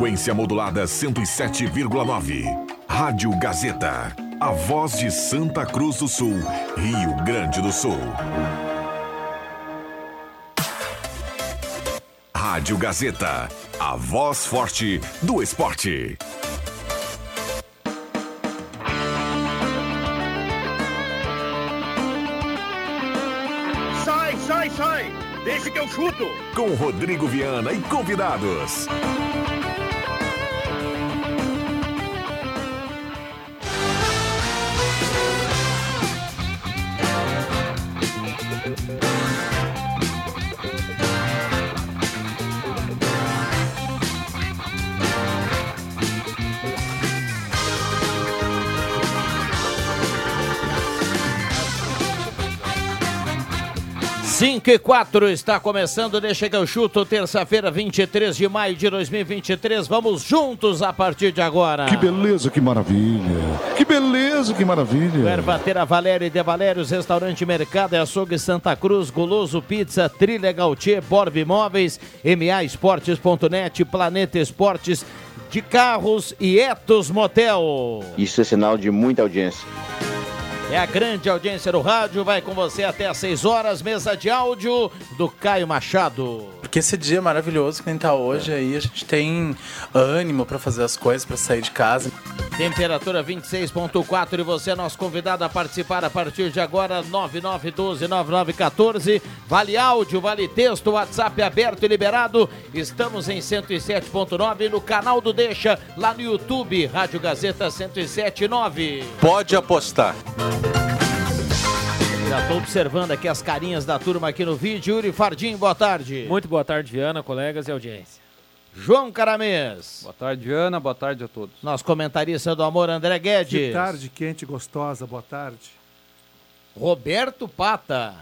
Frequência modulada 107,9. Rádio Gazeta. A voz de Santa Cruz do Sul, Rio Grande do Sul. Rádio Gazeta. A voz forte do esporte. Sai, sai, sai! Deixa que eu chuto! Com Rodrigo Viana e convidados. Cinco e quatro está começando, deixa que eu chuto, terça-feira, 23 de maio de 2023. Vamos juntos a partir de agora. Que beleza, que maravilha. Que beleza, que maravilha. Ervatera Valéria e De Valérios, Restaurante Mercado e Açougue Santa Cruz, Goloso Pizza, Trilha Gautier, Borb Imóveis, MA Esportes.net, Planeta Esportes de Carros e Etos Motel. Isso é sinal de muita audiência. É a grande audiência do rádio, vai com você até às 6 horas, mesa de áudio do Caio Machado. Porque esse dia maravilhoso que a gente tá hoje aí, a gente tem ânimo para fazer as coisas, para sair de casa. Temperatura 26.4 e você é nosso convidado a participar a partir de agora, 9912-9914. Vale áudio, vale texto, WhatsApp aberto e liberado. Estamos em 107.9 no canal do Deixa, lá no YouTube, Rádio Gazeta 107.9. Pode apostar. Já estou observando aqui as carinhas da turma aqui no vídeo. Yuri Fardim, boa tarde. Muito boa tarde, Viana, colegas e audiência. João Caramês. Boa tarde, Viana. Boa tarde a todos. Nosso comentarista do amor, André Guedes. Que tarde quente e gostosa, boa tarde. Roberto Pata.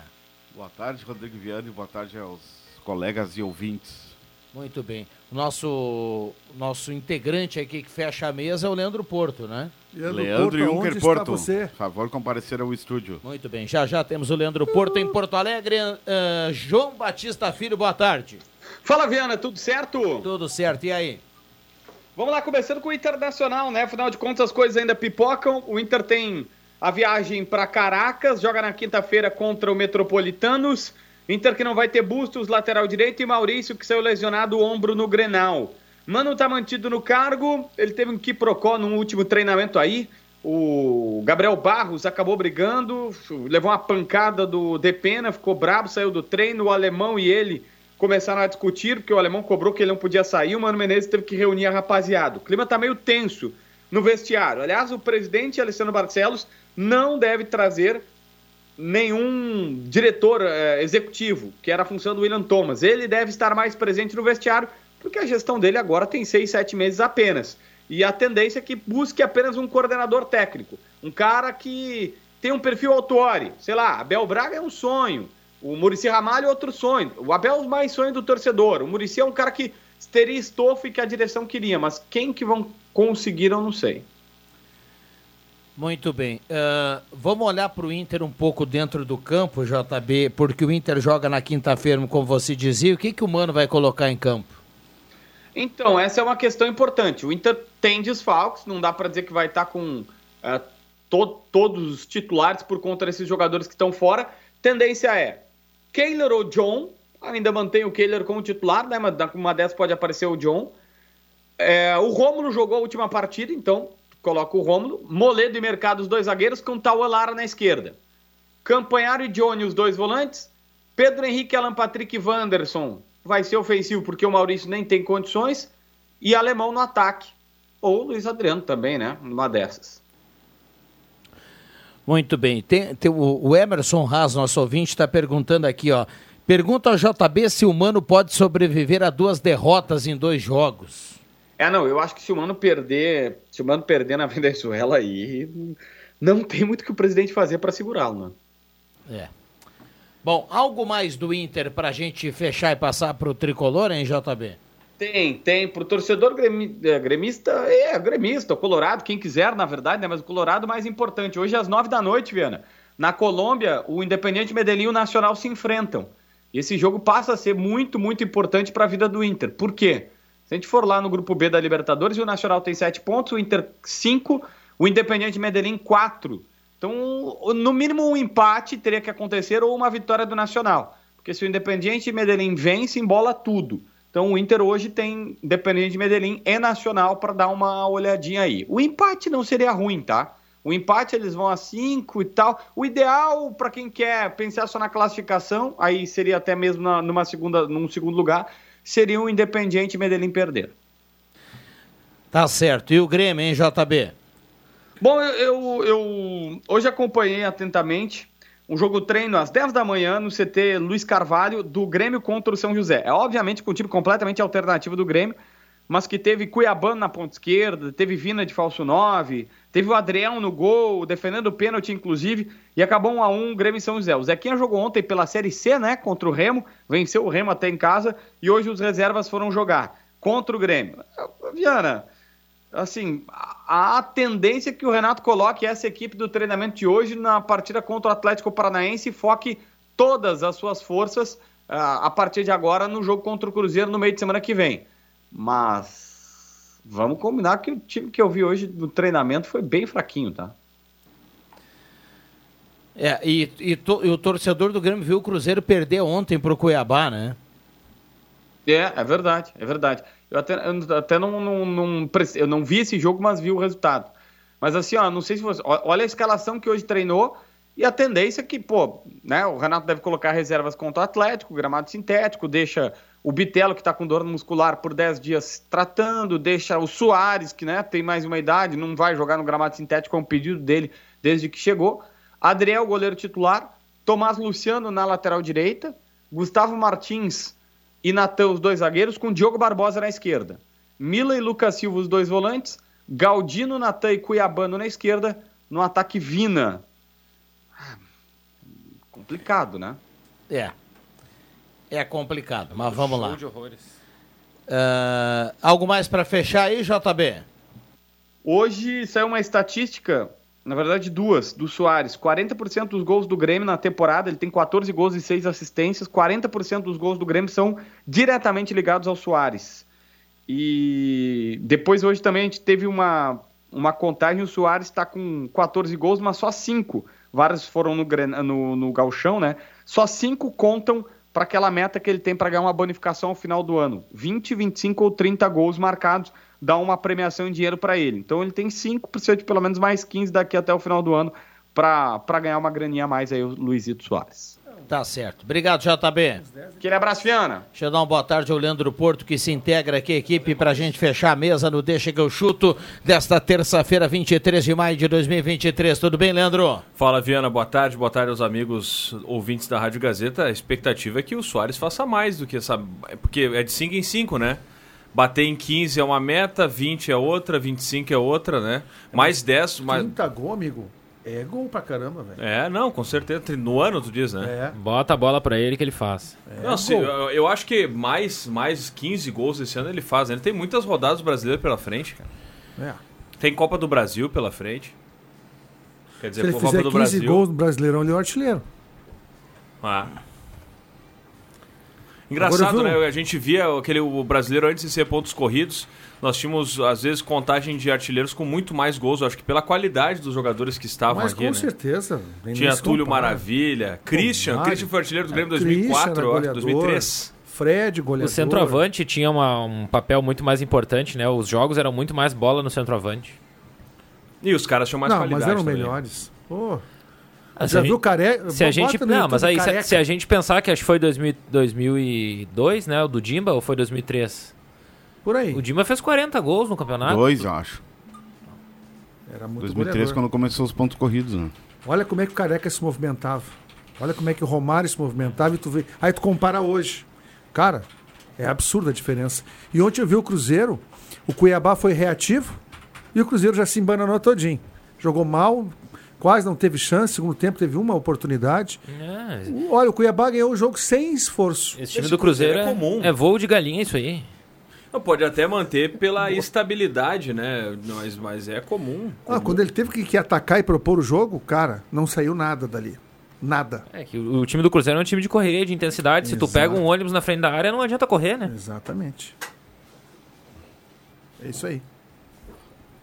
Boa tarde, Rodrigo Viana, e boa tarde aos colegas e ouvintes. Muito bem. O nosso, nosso integrante aqui que fecha a mesa é o Leandro Porto, né? Leandro, Leandro Porto, Juncker Porto, por favor comparecer ao estúdio. Muito bem, já já temos o Leandro Porto em Porto Alegre. Uh, João Batista Filho, boa tarde. Fala, Viana, tudo certo? Tudo certo, e aí? Vamos lá, começando com o Internacional, né? Afinal de contas, as coisas ainda pipocam. O Inter tem a viagem para Caracas, joga na quinta-feira contra o Metropolitanos. Inter que não vai ter Bustos, lateral direito, e Maurício que saiu lesionado o ombro no Grenal. Mano tá mantido no cargo, ele teve um quiprocó no último treinamento aí. O Gabriel Barros acabou brigando, levou uma pancada do Depena, ficou brabo, saiu do treino. O alemão e ele começaram a discutir, porque o alemão cobrou que ele não podia sair. O Mano Menezes teve que reunir a rapaziada. O clima tá meio tenso no vestiário. Aliás, o presidente Alessandro Barcelos não deve trazer nenhum diretor é, executivo, que era a função do William Thomas. Ele deve estar mais presente no vestiário, porque a gestão dele agora tem seis, sete meses apenas. E a tendência é que busque apenas um coordenador técnico. Um cara que tem um perfil autuori. Sei lá, Abel Braga é um sonho. O Murici Ramalho é outro sonho. O Abel é o mais sonho do torcedor. O Murici é um cara que teria estofo e que a direção queria. Mas quem que vão conseguir, eu não sei. Muito bem. Uh, vamos olhar para o Inter um pouco dentro do campo, JB, porque o Inter joga na quinta-feira, como você dizia. O que, que o Mano vai colocar em campo? Então, essa é uma questão importante. O Inter tem desfalques, não dá para dizer que vai estar tá com uh, to todos os titulares por conta desses jogadores que estão fora. Tendência é Keylor ou John, ainda mantém o Keylor como titular, né? Mas uma dessas pode aparecer o John. É, o Rômulo jogou a última partida, então coloca o Rômulo, Moledo e Mercado, os dois zagueiros, com Tauelara na esquerda. Campanharo e Johnny, os dois volantes. Pedro Henrique, Alan Patrick e Wanderson vai ser ofensivo porque o Maurício nem tem condições. E Alemão no ataque. Ou Luiz Adriano também, né? Numa dessas. Muito bem. Tem, tem o, o, Emerson Haas, nosso ouvinte, está perguntando aqui, ó. Pergunta ao JB se o Mano pode sobreviver a duas derrotas em dois jogos. É, não, eu acho que se o Mano perder, se o Mano perder na Venezuela aí, não tem muito que o presidente fazer para segurá-lo, né? É. Bom, algo mais do Inter para a gente fechar e passar para o tricolor, hein, JB? Tem, tem. Para o torcedor é, gremista, é, gremista, o Colorado, quem quiser, na verdade, né? Mas o Colorado mais importante. Hoje, às nove da noite, Viana, na Colômbia, o Independiente Medellín e o Nacional se enfrentam. Esse jogo passa a ser muito, muito importante para a vida do Inter. Por quê? Se a gente for lá no grupo B da Libertadores, o Nacional tem 7 pontos, o Inter 5, o Independiente Medellín 4. Então, no mínimo um empate teria que acontecer ou uma vitória do Nacional. Porque se o Independiente Medellín vence, embola tudo. Então o Inter hoje tem Independiente Medellín e Nacional para dar uma olhadinha aí. O empate não seria ruim, tá? O empate eles vão a 5 e tal. O ideal para quem quer pensar só na classificação, aí seria até mesmo na, numa segunda, num segundo lugar, seria o Independiente Medellín perder. Tá certo. E o Grêmio, hein, JB? Bom, eu, eu, eu hoje acompanhei atentamente um jogo treino às 10 da manhã no CT Luiz Carvalho do Grêmio contra o São José. É obviamente com um time completamente alternativo do Grêmio, mas que teve Cuiabano na ponta esquerda, teve Vina de falso 9, teve o Adriel no gol, defendendo o pênalti inclusive, e acabou 1 a 1 Grêmio e São José. O Zequinha jogou ontem pela Série C, né, contra o Remo, venceu o Remo até em casa e hoje os reservas foram jogar contra o Grêmio. Viana, assim, a, tendência é que o Renato coloque essa equipe do treinamento de hoje na partida contra o Atlético Paranaense e foque todas as suas forças uh, a partir de agora no jogo contra o Cruzeiro no meio de semana que vem. Mas vamos combinar que o time que eu vi hoje no treinamento foi bem fraquinho, tá? É, e, e, to, e o torcedor do Grêmio viu o Cruzeiro perder ontem pro Cuiabá, né? É, é verdade, é verdade. Eu até, eu até não, não, não, eu não vi esse jogo, mas vi o resultado. Mas assim, ó, não sei se você. Olha a escalação que hoje treinou e a tendência é que, pô, né, o Renato deve colocar reservas contra o Atlético, gramado sintético, deixa o Bitelo, que está com dor muscular por 10 dias tratando, deixa o Soares, que né, tem mais uma idade, não vai jogar no gramado sintético, é um pedido dele desde que chegou. Adriel, goleiro titular, Tomás Luciano na lateral direita, Gustavo Martins e Natan, os dois zagueiros, com Diogo Barbosa na esquerda. Mila e Lucas Silva, os dois volantes. Galdino, Natan e Cuiabano na esquerda. No ataque, Vina. Complicado, né? É. É complicado, mas vamos lá. de horrores. Uh, algo mais para fechar aí, JB? Hoje saiu uma estatística na verdade duas, do Soares. 40% dos gols do Grêmio na temporada, ele tem 14 gols e 6 assistências, 40% dos gols do Grêmio são diretamente ligados ao Soares. E depois hoje também a gente teve uma, uma contagem, o Soares está com 14 gols, mas só 5. Vários foram no, no, no galchão, né? Só 5 contam para aquela meta que ele tem para ganhar uma bonificação ao final do ano. 20, 25 ou 30 gols marcados dá uma premiação em dinheiro para ele. Então ele tem 5, precisa de pelo menos mais 15 daqui até o final do ano para ganhar uma graninha a mais aí o Luizito Soares. Tá certo. Obrigado, JB. Aquele abraço, Fiana. Deixa eu dar uma boa tarde ao Leandro Porto, que se integra aqui, equipe, para a gente fechar a mesa no Deixa que eu chuto desta terça-feira, 23 de maio de 2023. Tudo bem, Leandro? Fala, Viana. Boa tarde. Boa tarde aos amigos ouvintes da Rádio Gazeta. A expectativa é que o Soares faça mais do que essa. Porque é de 5 em 5, né? Bater em 15 é uma meta, 20 é outra, 25 é outra, né? Mais 10. Mais... 30 gol, amigo. É gol pra caramba, velho. É, não, com certeza. No ano, tu diz, né? É. Bota a bola pra ele que ele faz. É, não, se, eu, eu, acho que mais, mais 15 gols esse ano ele faz. Né? Ele tem muitas rodadas brasileiras pela frente, cara. É. Tem Copa do Brasil pela frente. Quer dizer, se ele Copa fizer do 15 Brasil... gols no Brasileirão, ele é o artilheiro. Ah. Engraçado, né? A gente via aquele o brasileiro antes de ser pontos corridos. Nós tínhamos, às vezes, contagem de artilheiros com muito mais gols. Eu acho que pela qualidade dos jogadores que estavam Mas, aqui. Com né? certeza. Tinha Túlio comparar. Maravilha. Christian. Christian foi artilheiro do Grêmio em 2004, eu acho, 2003. Fred, goleador. O centroavante tinha uma, um papel muito mais importante, né? Os jogos eram muito mais bola no centroavante. E os caras tinham mais Não, qualidade mas eram também. melhores. Pô. Ah, já viu careca? Se a gente, não, mas aí se, se, a gente pensar que acho que foi 2000, 2002, né, o do Dimba, ou foi 2003? Por aí. O Dimba fez 40 gols no campeonato. Dois, eu acho. Era muito 2003 goleador. quando começou os pontos corridos, né? Olha como é que o Careca se movimentava. Olha como é que o Romário se movimentava e tu vê. Aí tu compara hoje. Cara, é absurda a diferença. E ontem eu vi o Cruzeiro, o Cuiabá foi reativo e o Cruzeiro já se embananou todinho. Jogou mal, quase não teve chance. Segundo tempo teve uma oportunidade. É. Olha, o Cuiabá ganhou o jogo sem esforço. Esse time Esse do Cruzeiro, Cruzeiro é, comum. É voo de galinha isso aí. Não, pode até manter pela estabilidade, né? Mas, mas é comum. Ah, comum. quando ele teve que, que, atacar e propor o jogo, cara, não saiu nada dali. Nada. É que o, o time do Cruzeiro é um time de correria, de intensidade. Exato. Se tu pega um ônibus na frente da área, não adianta correr, né? Exatamente. É isso aí.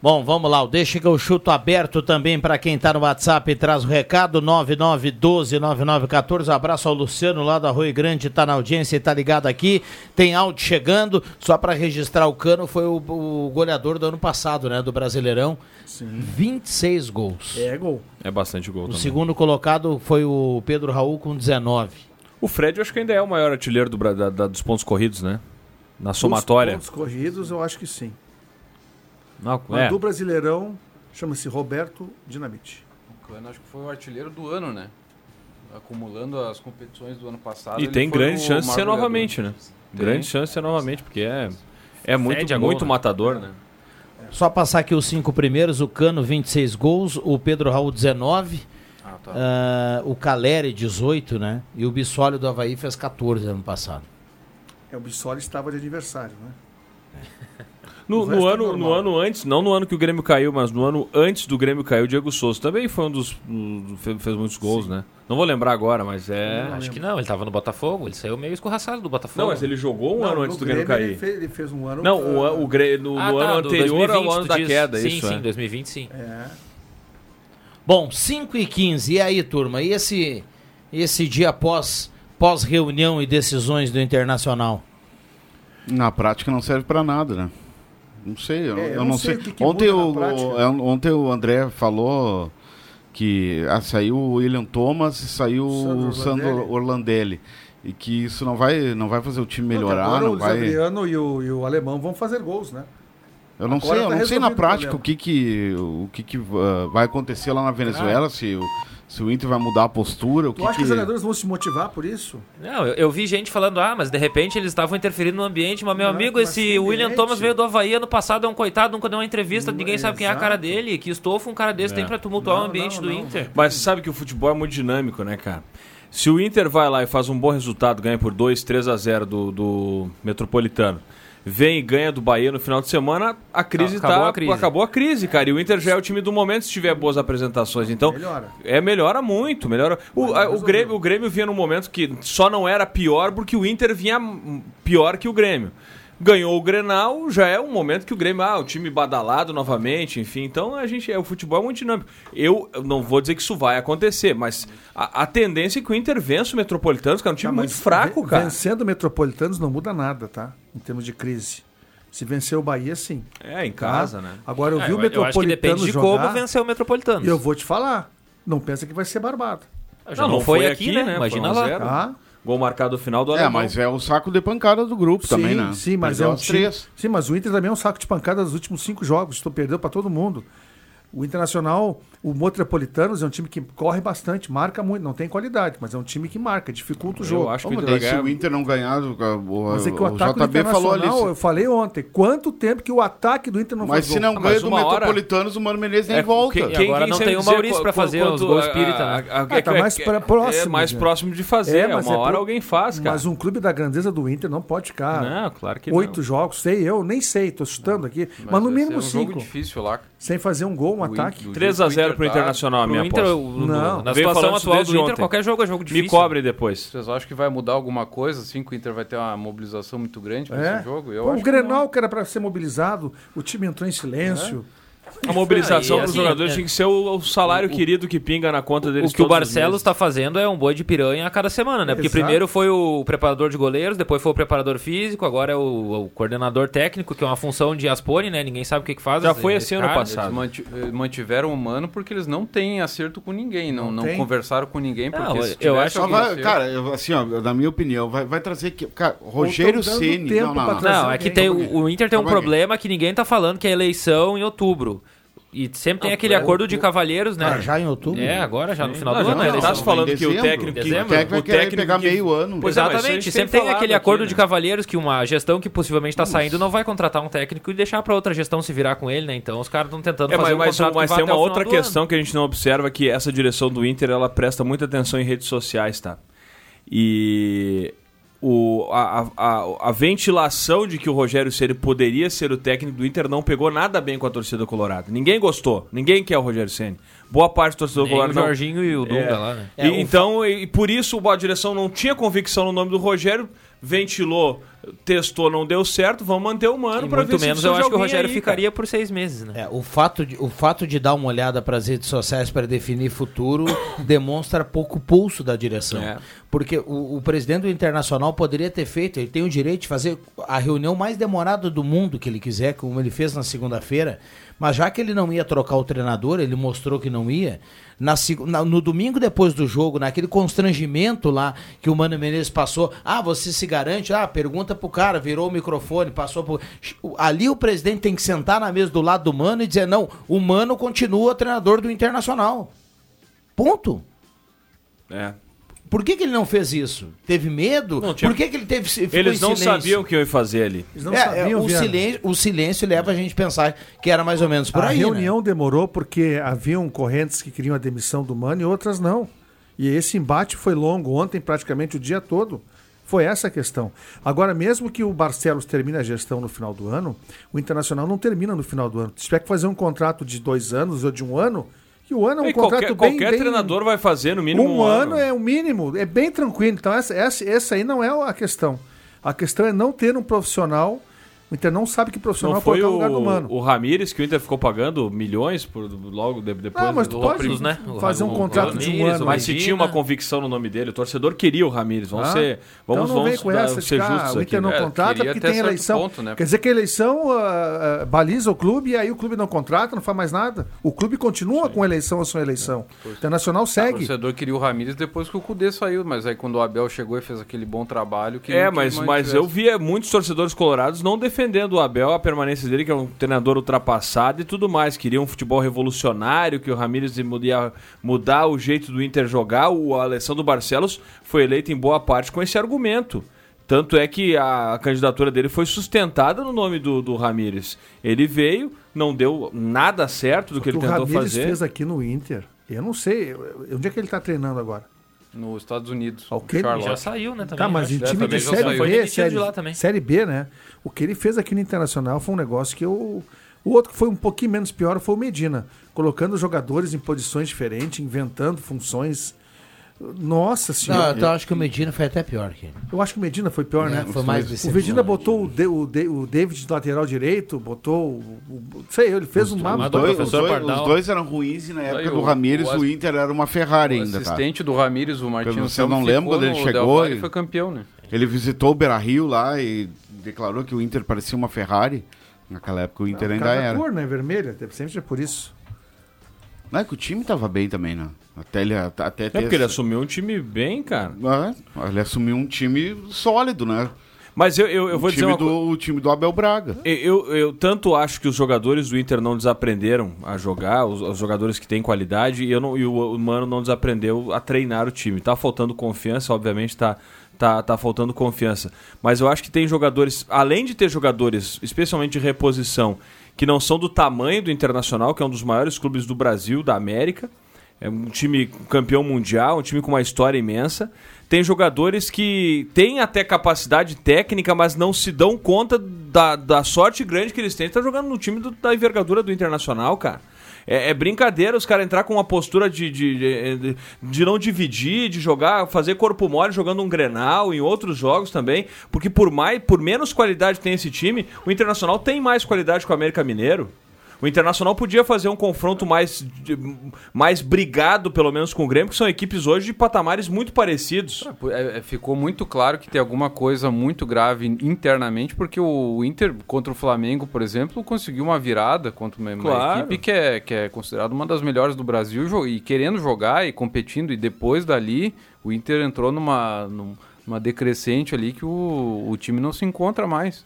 Bom, vamos lá. o Deixa que eu chuto aberto também para quem está no WhatsApp e traz o recado 99129914. Abraço ao Luciano lá da Rui Grande, está na audiência e está ligado aqui. Tem áudio chegando. Só para registrar o Cano foi o, o goleador do ano passado, né, do Brasileirão. Sim. 26 gols. É gol. É bastante gol O também. segundo colocado foi o Pedro Raul com 19. O Fred eu acho que ainda é o maior artilheiro do da- da- dos pontos corridos, né? Na somatória. Dos pontos corridos, eu acho que sim. Não, Mas é. do Brasileirão, chama-se Roberto Dinamite. O Cano acho que foi o artilheiro do ano, né? Acumulando as competições do ano passado. E ele tem foi grande chance de ser novamente, né? Tem. Grande chance de ser novamente, porque é, é muito, Fede gol, muito né? matador, né? Só passar aqui os cinco primeiros: o Cano, 26 gols, o Pedro Raul, 19. Ah, tá. ah, o Caleri, 18, né? E o Bissólio do Havaí fez 14 ano passado. É, o Bissoli estava de aniversário, né? No, no é ano, no ano antes, não no ano que o Grêmio caiu, mas no ano antes do Grêmio caiu, o Diego Souza também foi um dos. do- fez, muitos gols, né? Não vou lembrar agora, mas é. Acho que não, ele tava no Botafogo, ele saiu meio escorraçado do Botafogo. Não, mas ele jogou um Não, ano no antes do Grêmio Grêmio cair. Ele fez, ele fez um ano. Não, o, o Grê- no, Ah, no tá, ano anterior 2020, ao ano da diz. queda, sim, isso sim, é. 2020 sim. É. Bom, 5 e 15. E aí, turma? E esse, esse dia pós, pós reunião e decisões do Internacional? Na prática não serve pra nada, né? Não sei, eu, É, eu eu não não sei sei. o que que ontem, o, o- ontem o André falou que ah, saiu o William Thomas e saiu Sandro o Sandro Orlandelli. Orlandelli. E que isso não vai, não vai fazer o time Não, melhorar, agora não o Luiz vai. Adriano e o, e o alemão vão fazer gols, né? Eu não Agora sei, eu tá não sei na o prática o que que o que que ah, vai acontecer lá na Venezuela, se o se o Inter vai mudar a postura, o Tu que acha que os que jogadores vão se motivar por isso? Não, eu, eu vi gente falando, ah, mas de repente eles estavam interferindo no ambiente, mas meu Não, amigo, mas esse que William ambiente? Thomas veio do Havaí ano passado, é um coitado, nunca deu uma entrevista, Não, ninguém sabe quem é a cara exato. dele. Que estofo um cara desse É. tem pra tumultuar Não, o ambiente não, do não. Inter. Mas você sabe que o futebol é muito dinâmico, né, cara? Se o Inter vai lá e faz um bom resultado, ganha por 2, 3 a 0 do, do Metropolitano, vem e ganha do Bahia no final de semana, a crise Acabou tá. a crise. Acabou a crise, cara. E o Inter já é o time do momento se tiver boas apresentações. Então, Melhora. é, melhora muito, melhora. O, a- o, Grêmio, o Grêmio vinha num momento que só não era pior porque o Inter vinha pior que o Grêmio. Ganhou o Grenal, já é um momento que o Grêmio, ah, o time badalado novamente, enfim. Então a gente, é, o futebol é muito dinâmico. Eu não vou dizer que isso vai acontecer, mas a, a tendência é que o Inter vença o Metropolitanos, que é um time Tá, muito fraco, cara. Vencendo Metropolitanos não muda nada, tá? Em termos de crise. Se vencer o Bahia, sim. É, em tá? casa, né? Agora eu É, vi o eu acho que Metropolitano depende de jogar, como vencer o Metropolitano. E eu vou te falar, não pensa que vai ser barbado. Já não, foi, aqui, né? Imagina Foi um a lá. zero. Tá? Gol marcado no final do É, alemão. mas é o saco de pancada do grupo também, sim, né? sim, mas Perdeu é um time, três. Sim, mas o Inter também é um saco de pancada dos últimos cinco jogos. Estou perdendo para todo mundo. O Internacional, o Metropolitanos é um time que corre bastante, marca muito, não tem qualidade, mas é um time que marca, dificulta o Eu jogo. acho que o se o Inter não ganhar, o, o, Mas é que o o ataque do JB falou ali. Internacional, se- eu falei ontem, quanto tempo que o ataque do Inter não Mas faz se gol? não Ah, ganha mas do uma hora- Metropolitanos, o Mano Menezes nem É, volta. quem- E agora não sabe tem o Maurício pra fazer quanto- os gols espírita, a- né? a- Ah, tá é- mais é- pra- próximo, É mais próximo de fazer. mas uma é hora pro- alguém faz, cara. Mas um clube da grandeza do Inter não pode ficar Não, claro que oito não. jogos, sei eu, nem sei, tô chutando aqui, mas, no mínimo um cinco, difícil lá. sem fazer um gol, um ataque. Inter- do 3 a jeito que o 0 Inter pro Internacional, a minha Inter, aposta. Não. na situação atual do Inter, ontem. qualquer jogo é jogo difícil. Me cobre depois. Vocês acham que vai mudar alguma coisa, assim, que o Inter vai ter uma mobilização muito grande para É. esse jogo? Eu Pô, acho o que Grenal, que era para ser mobilizado, o time entrou em silêncio. A mobilização É, dos assim, jogadores é. tinha que ser o, o salário querido que pinga na conta deles O que o Barcelos está fazendo é um boi de piranha a cada semana, né? Porque Exato. primeiro foi o preparador de goleiros, depois foi o preparador físico, agora é o, o coordenador técnico, que é uma função de Aspone, né? Ninguém sabe o que, que faz. Já foi esse esse ano cara. passado. Eles eh, mantiveram o Mano porque eles não têm acerto com ninguém, não, Não não, tem. conversaram com ninguém. Porque Não, se eu acho algum vai- cara, eu- assim, ó, na minha opinião, vai, vai trazer que. Cara, Rogério Ceni. Não, não, não. Não, é que tem, o, o Inter tem um problema que ninguém tá falando, que é a eleição em outubro. E sempre tem Não, aquele é, acordo o- de cavalheiros, né? Ah, já em outubro? É, agora, já no final Não, do ano, não, a eleição. tá se falando Em que o técnico que, Dezembro. É que vai o querer técnico pegar que- meio ano? Pois é, Exatamente, gente sempre tem tem, aquele acordo aqui, de né? cavalheiros que uma gestão que possivelmente está saindo não vai contratar um técnico e deixar para outra gestão se virar com ele, né? Então os caras estão tentando É, fazer mas, um mas, contrato mas tem uma o outra questão que a gente não observa que essa direção do Inter ela presta muita atenção em redes sociais, tá? E o, a, a, a- ventilação de que o Rogério Ceni poderia ser o técnico do Inter não pegou nada bem com a torcida colorada. Ninguém gostou, ninguém quer o Rogério Ceni. Boa parte do torcedor Nem o colorado não- Jorginho e o Dunga lá, né? E, então, e, e por isso a direção não tinha convicção no nome do Rogério, ventilou testou, não deu certo, vamos manter o Mano para ver muito se menos eu acho que o Rogério aí, ficaria por seis meses, né? É, o fato, de, o fato de dar uma olhada para as redes sociais para definir futuro demonstra pouco pulso da direção. É. Porque o, o presidente do Internacional poderia ter feito, ele tem o direito de fazer a reunião mais demorada do mundo que ele quiser, como ele fez na segunda-feira, mas já que ele não ia trocar o treinador, ele mostrou que não ia. Na, no domingo depois do jogo, naquele constrangimento lá que o Mano Menezes passou, ah, você se garante? Ah, pergunta pro cara, virou o microfone, passou pro. Ali o presidente tem que sentar na mesa do lado do Mano e dizer: não, o Mano continua treinador do Internacional. Ponto. É. Por que, que ele não fez isso? Teve medo? tinha- Por que, que ele teve ficou Eles em não silêncio? sabiam o que eu ia fazer ali. É, é, o, silêncio, o silêncio leva a gente a pensar que era mais ou menos por a aí. né? reunião demorou porque haviam correntes que queriam a demissão do Mano e outras não. E esse embate foi longo, ontem praticamente o dia todo. Foi essa a questão. Agora, mesmo que o Barcelos termine a gestão no final do ano, o Internacional não termina no final do ano. Se tiver que fazer um contrato de dois anos ou de um ano, e o ano é um E contrato qualquer, bem, qualquer bem- treinador vai fazer no mínimo um, um, ano é o mínimo, é bem tranquilo. Então, essa, essa, essa aí não é a questão. A questão é não ter um profissional. O Inter não sabe que profissional Não foi no lugar do o, Mano. o Ramires que o Inter ficou pagando milhões por, logo de- depois Ah, mas do tu pode Ramires, né? fazer um contrato de um ano. Mas se tinha uma convicção no nome dele, o torcedor queria o Ramires. Vamos Ah, ser, vamos, então não vem vamos com dar- essa ser ah, justos o Inter aqui. não né? contrata porque tem eleição. né? Quer dizer que a eleição ah, ah, baliza o clube e aí o clube não contrata, não faz mais nada. O clube continua com eleição a sua eleição. O Internacional O segue. torcedor queria o Ramires depois que o Cudê saiu, mas aí quando o Abel chegou e fez aquele bom trabalho... Que É, mas, mas eu via muitos torcedores colorados não defendendo o Abel, a permanência dele, que é um treinador ultrapassado e tudo mais. Queriam um futebol revolucionário, que o Ramires ia mudar o jeito do Inter jogar. O Alessandro Barcelos foi eleito em boa parte com esse argumento. Tanto é que a candidatura dele foi sustentada no nome do, do Ramires. Ele veio, não deu nada certo do que ele o tentou fazer. fez aqui no Inter. Eu não sei. Onde é que ele está treinando agora? Nos Estados Unidos. O que ele-. Já saiu, né? Também, Tá, mas né? em Já time de Série B, série, de lá também. série B, né? O que ele fez aqui no Internacional foi um negócio que eu... O outro que foi um pouquinho menos pior foi o Medina. Colocando jogadores em posições diferentes, inventando funções... Nossa Não, senhora. então acho que o Medina foi até pior que ele. Eu acho que o Medina foi pior, É, né? foi mais O. Medina botou o, De- o, De- o David de lateral direito, botou. O, o- sei, ele fez um Os mapa. dois, os, dois, os dois eram ruins e na época Aí do o- Ramires o o, Inter era uma Ferrari o ainda. tá? assistente do Ramires, o Martins Você não lembra quando ele chegou? Del Valle e- e foi campeão, né? Ele visitou o Beira Rio lá e declarou que o Inter parecia uma Ferrari. Naquela época o Inter ainda Cada era. cor, né? Vermelha, sempre é por isso. Não é que o time tava bem também, né? Até ele, até É porque ele assumiu um time bem, cara. É, ele assumiu um time sólido, né? Mas eu, eu, eu o vou dizer uma do, O time do Abel Braga. Eu, eu, eu tanto acho que os jogadores do Inter não desaprenderam a jogar, os, os jogadores que têm qualidade, e, eu não, e o, o Mano não desaprendeu a treinar o time. Tá faltando confiança, obviamente tá, tá, tá faltando confiança. Mas eu acho que tem jogadores, além de ter jogadores, especialmente de reposição, que não são do tamanho do Internacional, que é um dos maiores clubes do Brasil, da América. É um time campeão mundial, um time com uma história imensa. Tem jogadores que têm até capacidade técnica, mas não se dão conta da, da sorte grande que eles têm. Tá jogando no time do- da envergadura do Internacional, cara. É, é brincadeira os caras entrar com uma postura de, de, de, de não dividir, de jogar, fazer corpo mole jogando um Grenal em outros jogos também. Porque por mais, por menos qualidade tem esse time, o Internacional tem mais qualidade que o América Mineiro. O Internacional podia fazer um confronto mais, mais brigado, pelo menos, com o Grêmio, que são equipes hoje de patamares muito parecidos. É, é, ficou muito claro que tem alguma coisa muito grave internamente, porque o Inter contra o Flamengo, por exemplo, conseguiu uma virada contra uma, Claro. equipe que é, que é considerada uma das melhores do Brasil e querendo jogar e competindo. E depois dali, o Inter entrou numa, num- numa decrescente ali que o, o time não se encontra mais.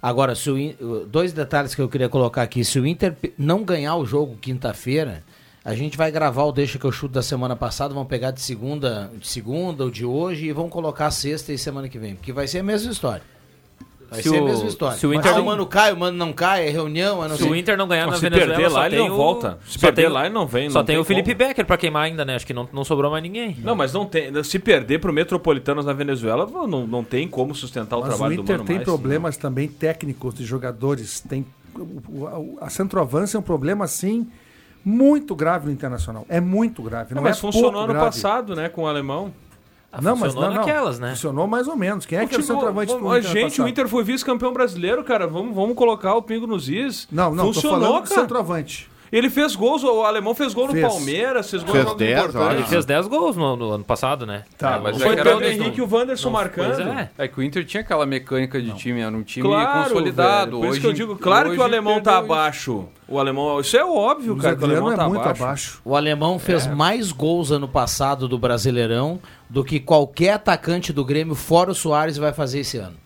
Agora, se o dois detalhes que eu queria colocar aqui. Se o Inter não ganhar o jogo quinta-feira, a gente vai gravar o Deixa que eu chuto da semana passada, vamos pegar de segunda, de segunda ou de hoje e vamos colocar sexta e semana que vem, porque vai ser a mesma história. Vai Se ser a o- mesma história. se o Inter ah, não- o mano cai, o mano não cai, é reunião, é não Se sei. o Inter não ganhar na se Venezuela, perder lá, ele tem não o- volta. Se só perder tem o- lá, ele não vem, Só não tem, tem o Felipe como. Becker pra queimar ainda, né? Acho que não, não sobrou mais ninguém. Não, mas não tem. Se perder pro Metropolitanos na Venezuela, não, não tem como sustentar o Mas trabalho o do Inter Mano tem mais. problemas também técnicos de jogadores. Tem, o- o- a centroavança é um problema, assim, muito grave no Internacional. É muito grave. Não, Não, mas é funcionou pouco ano grave. passado, né, com o alemão. Não, mas funcionou não, não. naquelas, né? Funcionou mais ou menos. Quem é que era o centroavante do Inter Gente, o? Inter foi vice-campeão brasileiro, cara. Vamos, vamos colocar o pingo nos is. Não, não, tô Funcionou, falando do cara. centroavante. Ele fez gols, o alemão fez gol no Fez. Palmeiras, fez gol Fez no jogos 10, importantes. Ele fez 10 gols no, no ano passado, né? Tá, É, mas Foi é o Pedro Henrique e não- o Wanderson não- marcando. é. É que o Inter tinha aquela mecânica de time, era um time Claro, consolidado. velho, por hoje, isso que eu digo, claro que o alemão tá abaixo. O alemão, isso é óbvio, O cara, que o alemão é tá muito abaixo. abaixo. O alemão fez mais gols ano passado do Brasileirão do que qualquer atacante do Grêmio, fora o Soares, vai fazer esse ano.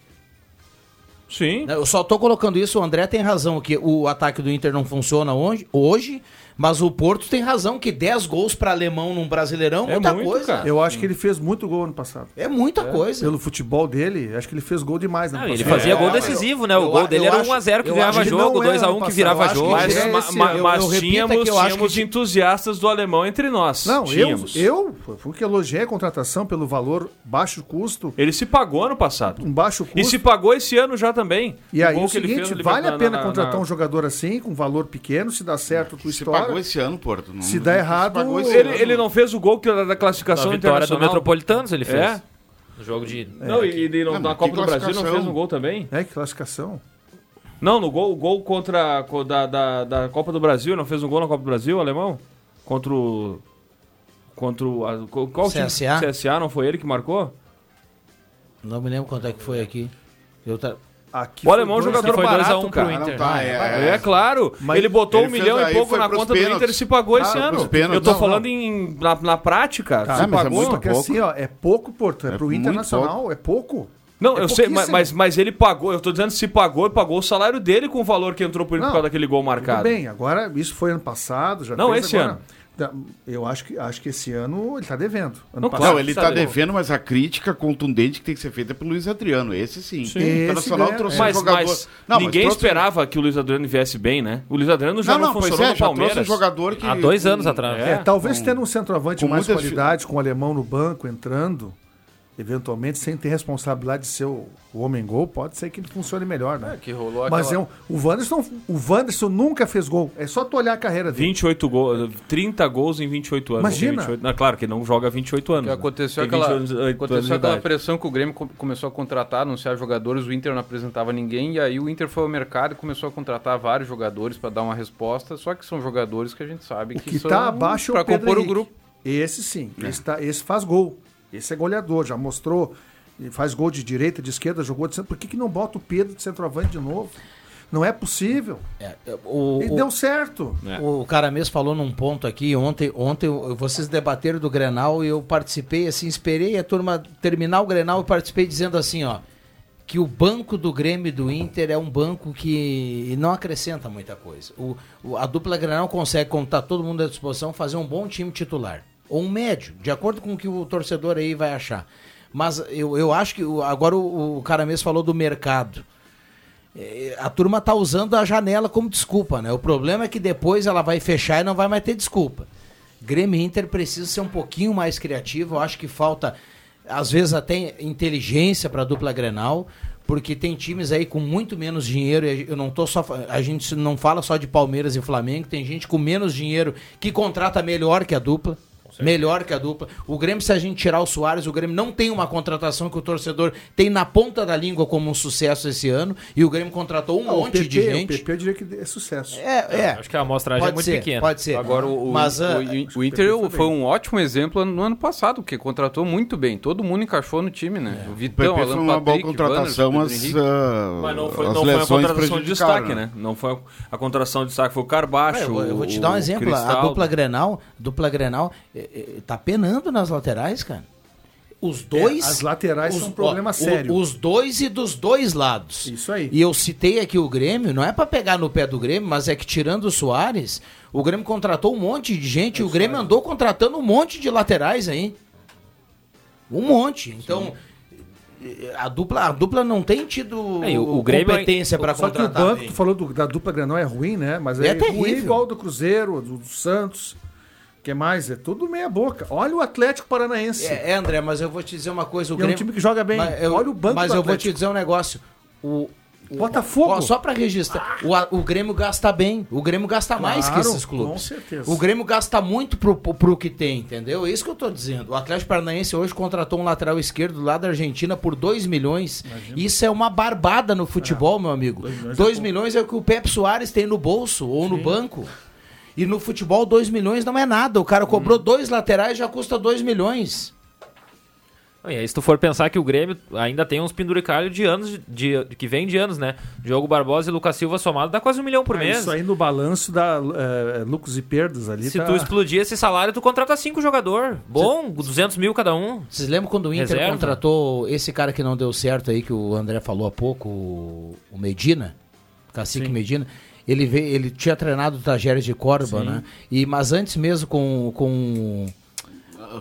Sim. Eu só tô colocando isso, o André tem razão, que o ataque do Inter não funciona hoje, hoje mas o Porto tem razão, que 10 gols para alemão num Brasileirão é É muita muito, coisa. cara. Eu acho que ele fez muito gol ano passado. É muita coisa. Pelo futebol dele, acho que ele fez gol demais ano Não, ele fazia É, gol eu- decisivo, né? O eu- gol dele eu era acho- 1x0 que eu virava jogo, não era 2x1 ano que virava eu que jogo. Mas, É esse mas Eu é tínhamos, eu tínhamos que- entusiastas do alemão entre nós. Não, eu, tínhamos. eu fui que elogiei a contratação pelo valor baixo custo, Ele se pagou ano passado. um baixo custo. E se pagou esse ano já também. E aí gol o seguinte, vale a pena na- contratar um jogador assim, com valor pequeno, se dá certo, tu Se estoura. Pagou esse ano, Porto. Não- Se dá não errado, esse Ele, ano. ele não fez o gol que era da classificação vitória do. Metropolitanos ele fez. É? No jogo de... Não, e, e no- Não, na Copa do Brasil não fez um gol também? É, que classificação. Não, no gol, o gol contra co- da, da, da Copa do Brasil, não fez um gol na Copa do Brasil, alemão? Contra o. Contra o. a- qual qual time? CSA? CSA, não foi ele que marcou? Não me lembro quanto é que foi aqui. Eu tá- Aqui O alemão é um jogador foi 2 a 1 barato, pro cara. Ah, não, Inter. tá, é, É, claro, Mas ele botou ele um milhão e pouco na conta do pênaltis. Inter e se pagou Ah, esse foi ano. Eu tô Não, falando em, na, na prática, Tá, se mas é pagou. que pouco. assim, ó, é pouco, Porto. É, É pro Internacional, é pouco. Não, É eu sei, mas, mas, mas ele pagou, eu tô dizendo se pagou, pagou o salário dele com o valor que entrou por, por Não, causa daquele gol Tudo marcado. bem, agora isso foi ano passado, já Não, esse agora. ano. Da- Eu acho que, acho que esse ano ele tá devendo. Ano Não, passado. Não, ele tá Sabe, devendo, mas a crítica contundente que tem que ser feita pelo Luiz Adriano. Esse sim. Esse O Internacional trouxe é. um Mas, jogador. mas Não, mas ninguém trouxe- esperava que o Luiz Adriano viesse bem, né? O Luiz Adriano já Não, não, não, funcionou é, no já Palmeiras. trouxe um jogador que. Há dois com- anos atrás. É. É, talvez com- tendo um centroavante com mais muitas qualidade, com o alemão no banco entrando, eventualmente sem ter responsabilidade de ser o, o homem-gol, pode ser que ele funcione melhor, né? É, que rolou Mas é um, o Wanderson, o Wanderson nunca fez gol. É só tu olhar a carreira dele. 28 gols, 30 gols em 28 anos. Imagina. 28, não, claro que não joga 28 anos. Que né? aconteceu Tem aquela, 28 anos aconteceu aquela pressão que o Grêmio co- começou a contratar, anunciar jogadores, o Inter não apresentava ninguém, e aí o Inter foi ao mercado e começou a contratar vários jogadores para dar uma resposta, só que são jogadores que a gente sabe O que, que são tá abaixo é para o compor o Henrique. grupo. Esse sim, esse, tá- esse faz gol. Esse é goleador, já mostrou. Faz gol de direita, de esquerda, jogou de centro. Por que, que não bota o Pedro de centroavante de novo? Não é possível. é, o, E o- deu certo. É. O cara mesmo falou num ponto aqui, ontem, ontem vocês debateram do Grenal e eu participei, assim, esperei a turma terminar o Grenal e participei dizendo assim, ó, que o banco do Grêmio e do Inter é um banco que não acrescenta muita coisa. O, o- a dupla Grenal consegue, como tá todo mundo à disposição, fazer um bom time titular. Ou um médio, de acordo com o que o torcedor aí vai achar. Mas eu, eu acho que agora o, o cara mesmo falou do mercado. É, a turma tá usando a janela como desculpa, né? O problema é que depois ela vai fechar e não vai mais ter desculpa. Grêmio Inter precisa ser um pouquinho mais criativo. Eu acho que falta, às vezes, até inteligência para a dupla Grenal, porque tem times aí com muito menos dinheiro. Eu não tô só, a gente não fala só de Palmeiras e Flamengo. Tem gente com menos dinheiro que contrata melhor que a dupla. Melhor que a dupla. O Grêmio, se a gente tirar o Soares, o Grêmio não tem uma contratação que o torcedor tem na ponta da língua como um sucesso esse ano. E o Grêmio contratou um Ah, o monte de PP, gente. O PP eu diria que é sucesso. É, é. Acho que a amostragem é Pode muito ser, pequena. Pode ser. Agora, o, Mas, o, ah, o- o o Inter foi foi um ótimo exemplo no ano passado, porque contratou muito bem. Todo mundo encaixou no time, né? O O Vitão, PP Alan foi uma boa Patrick, contratação, Wanderson, mas, ah, Mas não foi, as não foi a lesões contratação de prejudicaram, destaque, né? Não foi a contratação de destaque, foi o Carbacho. É, eu, vou- eu vou te o- dar um o exemplo. A dupla Grenal, dupla Grenal tá penando nas laterais, cara. Os dois. É, as laterais os- são um problema ó, o- sério. os dois e dos dois lados. Isso aí. E eu citei aqui o Grêmio, não é pra pegar no pé do Grêmio, mas é que tirando o Soares, o Grêmio contratou um monte de gente e o Grêmio andou contratando um monte de laterais aí. Um monte. Então. eh, A dupla, a dupla não tem tido É, o- o Grêmio competência para Só que o contratar. banco, tu falou do- da dupla Granal é ruim, né? Mas É é, ruim igual o do Cruzeiro, do, do Santos. Que mais? É tudo meia boca. Olha o Atlético Paranaense. É, é, André, mas eu vou te dizer uma coisa. O E é um Grêmio, time que joga bem. Eu, Olha o banco Mas eu vou te dizer um negócio. O, Botafogo. Ó, só pra registrar, o, a- o Grêmio gasta bem. O Grêmio gasta mais que Claro, esses clubes. com certeza. O Grêmio gasta muito pro, pro, pro que tem, entendeu? É isso que eu tô dizendo. O Atlético Paranaense hoje contratou um lateral esquerdo lá da Argentina por 2 milhões. Isso é uma barbada no futebol, meu amigo. 2 milhões, é o que o Pepe Soares tem no bolso ou no banco. E no futebol, 2 milhões não é nada. O cara cobrou dois laterais já custa 2 milhões. E aí, se tu for pensar que o Grêmio ainda tem uns penduricalhos de anos, de, de- que vem de anos, né? Diogo Barbosa e Lucas Silva somado dá quase um milhão por Ah, mês. Isso aí no balanço dá é, lucros e perdas ali. Se tá- tu explodir esse salário, tu contrata cinco jogador. Bom, 200 mil cada um. Vocês lembram quando o Inter Reserva. contratou esse cara que não deu certo aí, que o André falou há pouco, o o Medina? Cacique Medina. Ele, veio, ele tinha treinado o Tajeres de Córdoba, Sim. né? E, mas antes mesmo com, com,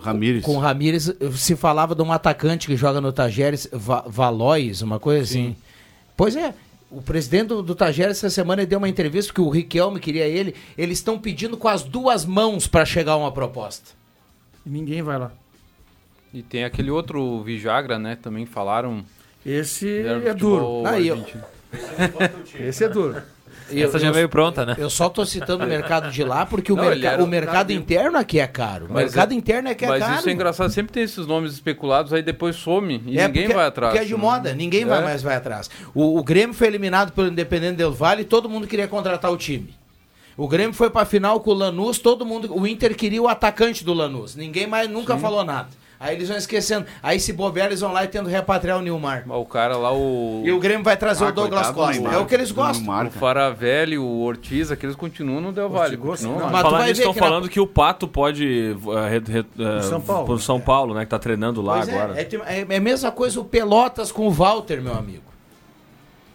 Ramires. com o Ramires, se falava de um atacante que joga no Tajeres, Va Valois, uma coisa assim. Pois é. O presidente do, do Tajeres essa semana deu uma entrevista que o Riquelme queria ele. Eles estão pedindo com as duas mãos para chegar a uma proposta. E ninguém vai lá. E tem aquele outro Vijagra, né? Também falaram. Esse é duro. Aí, argentino. Esse é duro. Essa já veio pronta, né? Eu só tô citando o mercado de lá porque o, Não, merca- o mercado interno aqui é caro. O Mas mercado é- interno é que é Mas caro. isso é engraçado, sempre tem esses nomes especulados, aí depois some e É ninguém porque- vai atrás. Porque é de moda, ninguém vai É. mais vai atrás. O, o Grêmio foi eliminado pelo Independente Del Vale e todo mundo queria contratar o time. O Grêmio foi pra final com o Lanús, todo mundo. O Inter queria o atacante do Lanús. Ninguém mais nunca falou nada. Aí eles vão esquecendo. Aí se bobear, eles vão lá e tendo repatriar o Nilmar. O cara lá, o. E o Grêmio vai trazer Ah, o Douglas coitado Costa. É o que eles gostam. Neymar, O Faravelli, o Ortiz, aqueles continuam no Del Valle. continuam lá. Mas ver estão que na- falando que o Pato pode uh, re, re, uh, São Paulo. pro São Paulo, né? Que tá treinando lá Pois é, agora. É, é, é a mesma coisa o Pelotas com o Walter, meu amigo.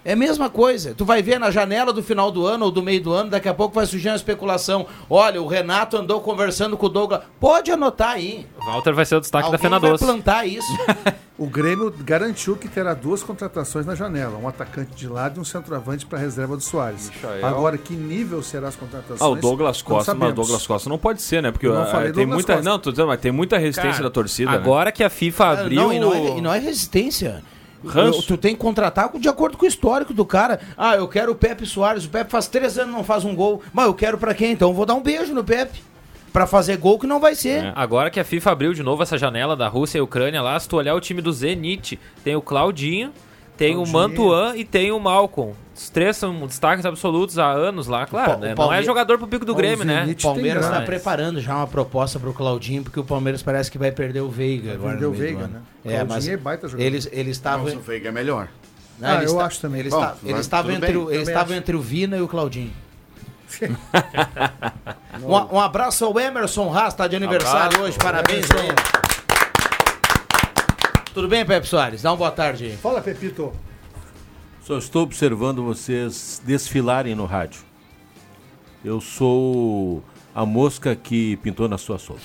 É a mesma coisa. Tu vai ver na janela do final do ano ou do meio do ano, daqui a pouco vai surgir uma especulação. Olha, o Renato andou conversando com o Douglas. Pode anotar aí. O Walter vai ser o destaque Alguém da Fena vai Doce. plantar isso. O Grêmio garantiu que terá duas contratações na janela: um atacante de lado e um centroavante para reserva do Soares. Michael. Agora, que nível serão as contratações? Ah, o Douglas Costa, mas o. Douglas Costa não pode ser, né? Porque Eu não falei tem Douglas muita. Costa. Não, tô dizendo, mas tem muita resistência Cara, da torcida. né? Agora que a FIFA abriu. Não, e não é, e não é resistência. Ranço. Eu- Tu tem que contratar de acordo com o histórico do cara. Ah, eu quero o Pepe Soares. O Pepe faz três anos e não faz um gol. Mas eu quero pra quem? Então eu vou dar um beijo no Pepe. Pra fazer gol que não vai ser. É. Agora que a FIFA abriu de novo essa janela da Rússia e Ucrânia lá, se tu olhar o time do Zenit, tem o Claudinho, tem o Claudinho. Mantuan e tem o Malcom. Os três são destaques absolutos há anos lá, claro. Né? Não é jogador pro pico do Grêmio, né? O Palmeiras está preparando já uma proposta pro Claudinho, porque o Palmeiras parece que vai perder o Veiga agora. perder o Veiga, né? É, mas é baita jogador. eles, eles estavam. Nossa, o Veiga é melhor. Não, Ah, eu acho também. Eles Bom, estavam tudo entre, bem, o- estavam acho. entre o Vina e o Claudinho. um, um abraço ao Emerson Haas, tá de aniversário Abraço, hoje, parabéns Emerson. ele. Tudo bem, Pepe Soares? Dá uma boa tarde aí. Fala, Pepito. Só estou observando vocês desfilarem no rádio. Eu sou a mosca que pintou na sua sopa.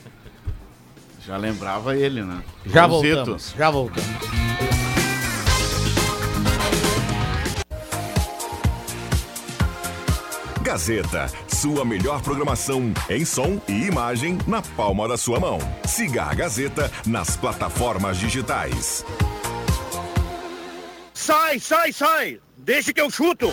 Já lembrava ele, né? Já Rosito. voltamos, já voltamos. Gazeta, sua melhor programação em som e imagem na palma da sua mão. Siga a Gazeta nas plataformas digitais. Sai, sai, sai! Deixa que eu chuto!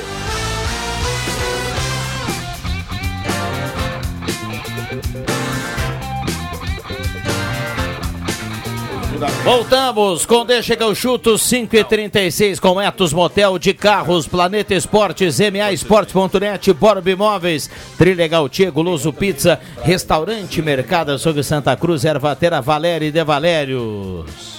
Voltamos com Deixa que eu chuto 5 e 36 com Etos Motel de Carros, Planeta Esportes, MA Esportes.net, Borb Imóveis, Trilegal Tia, Guloso Pizza, Restaurante Mercado Açougue Santa Cruz, Ervatera Valéria e De Valérios.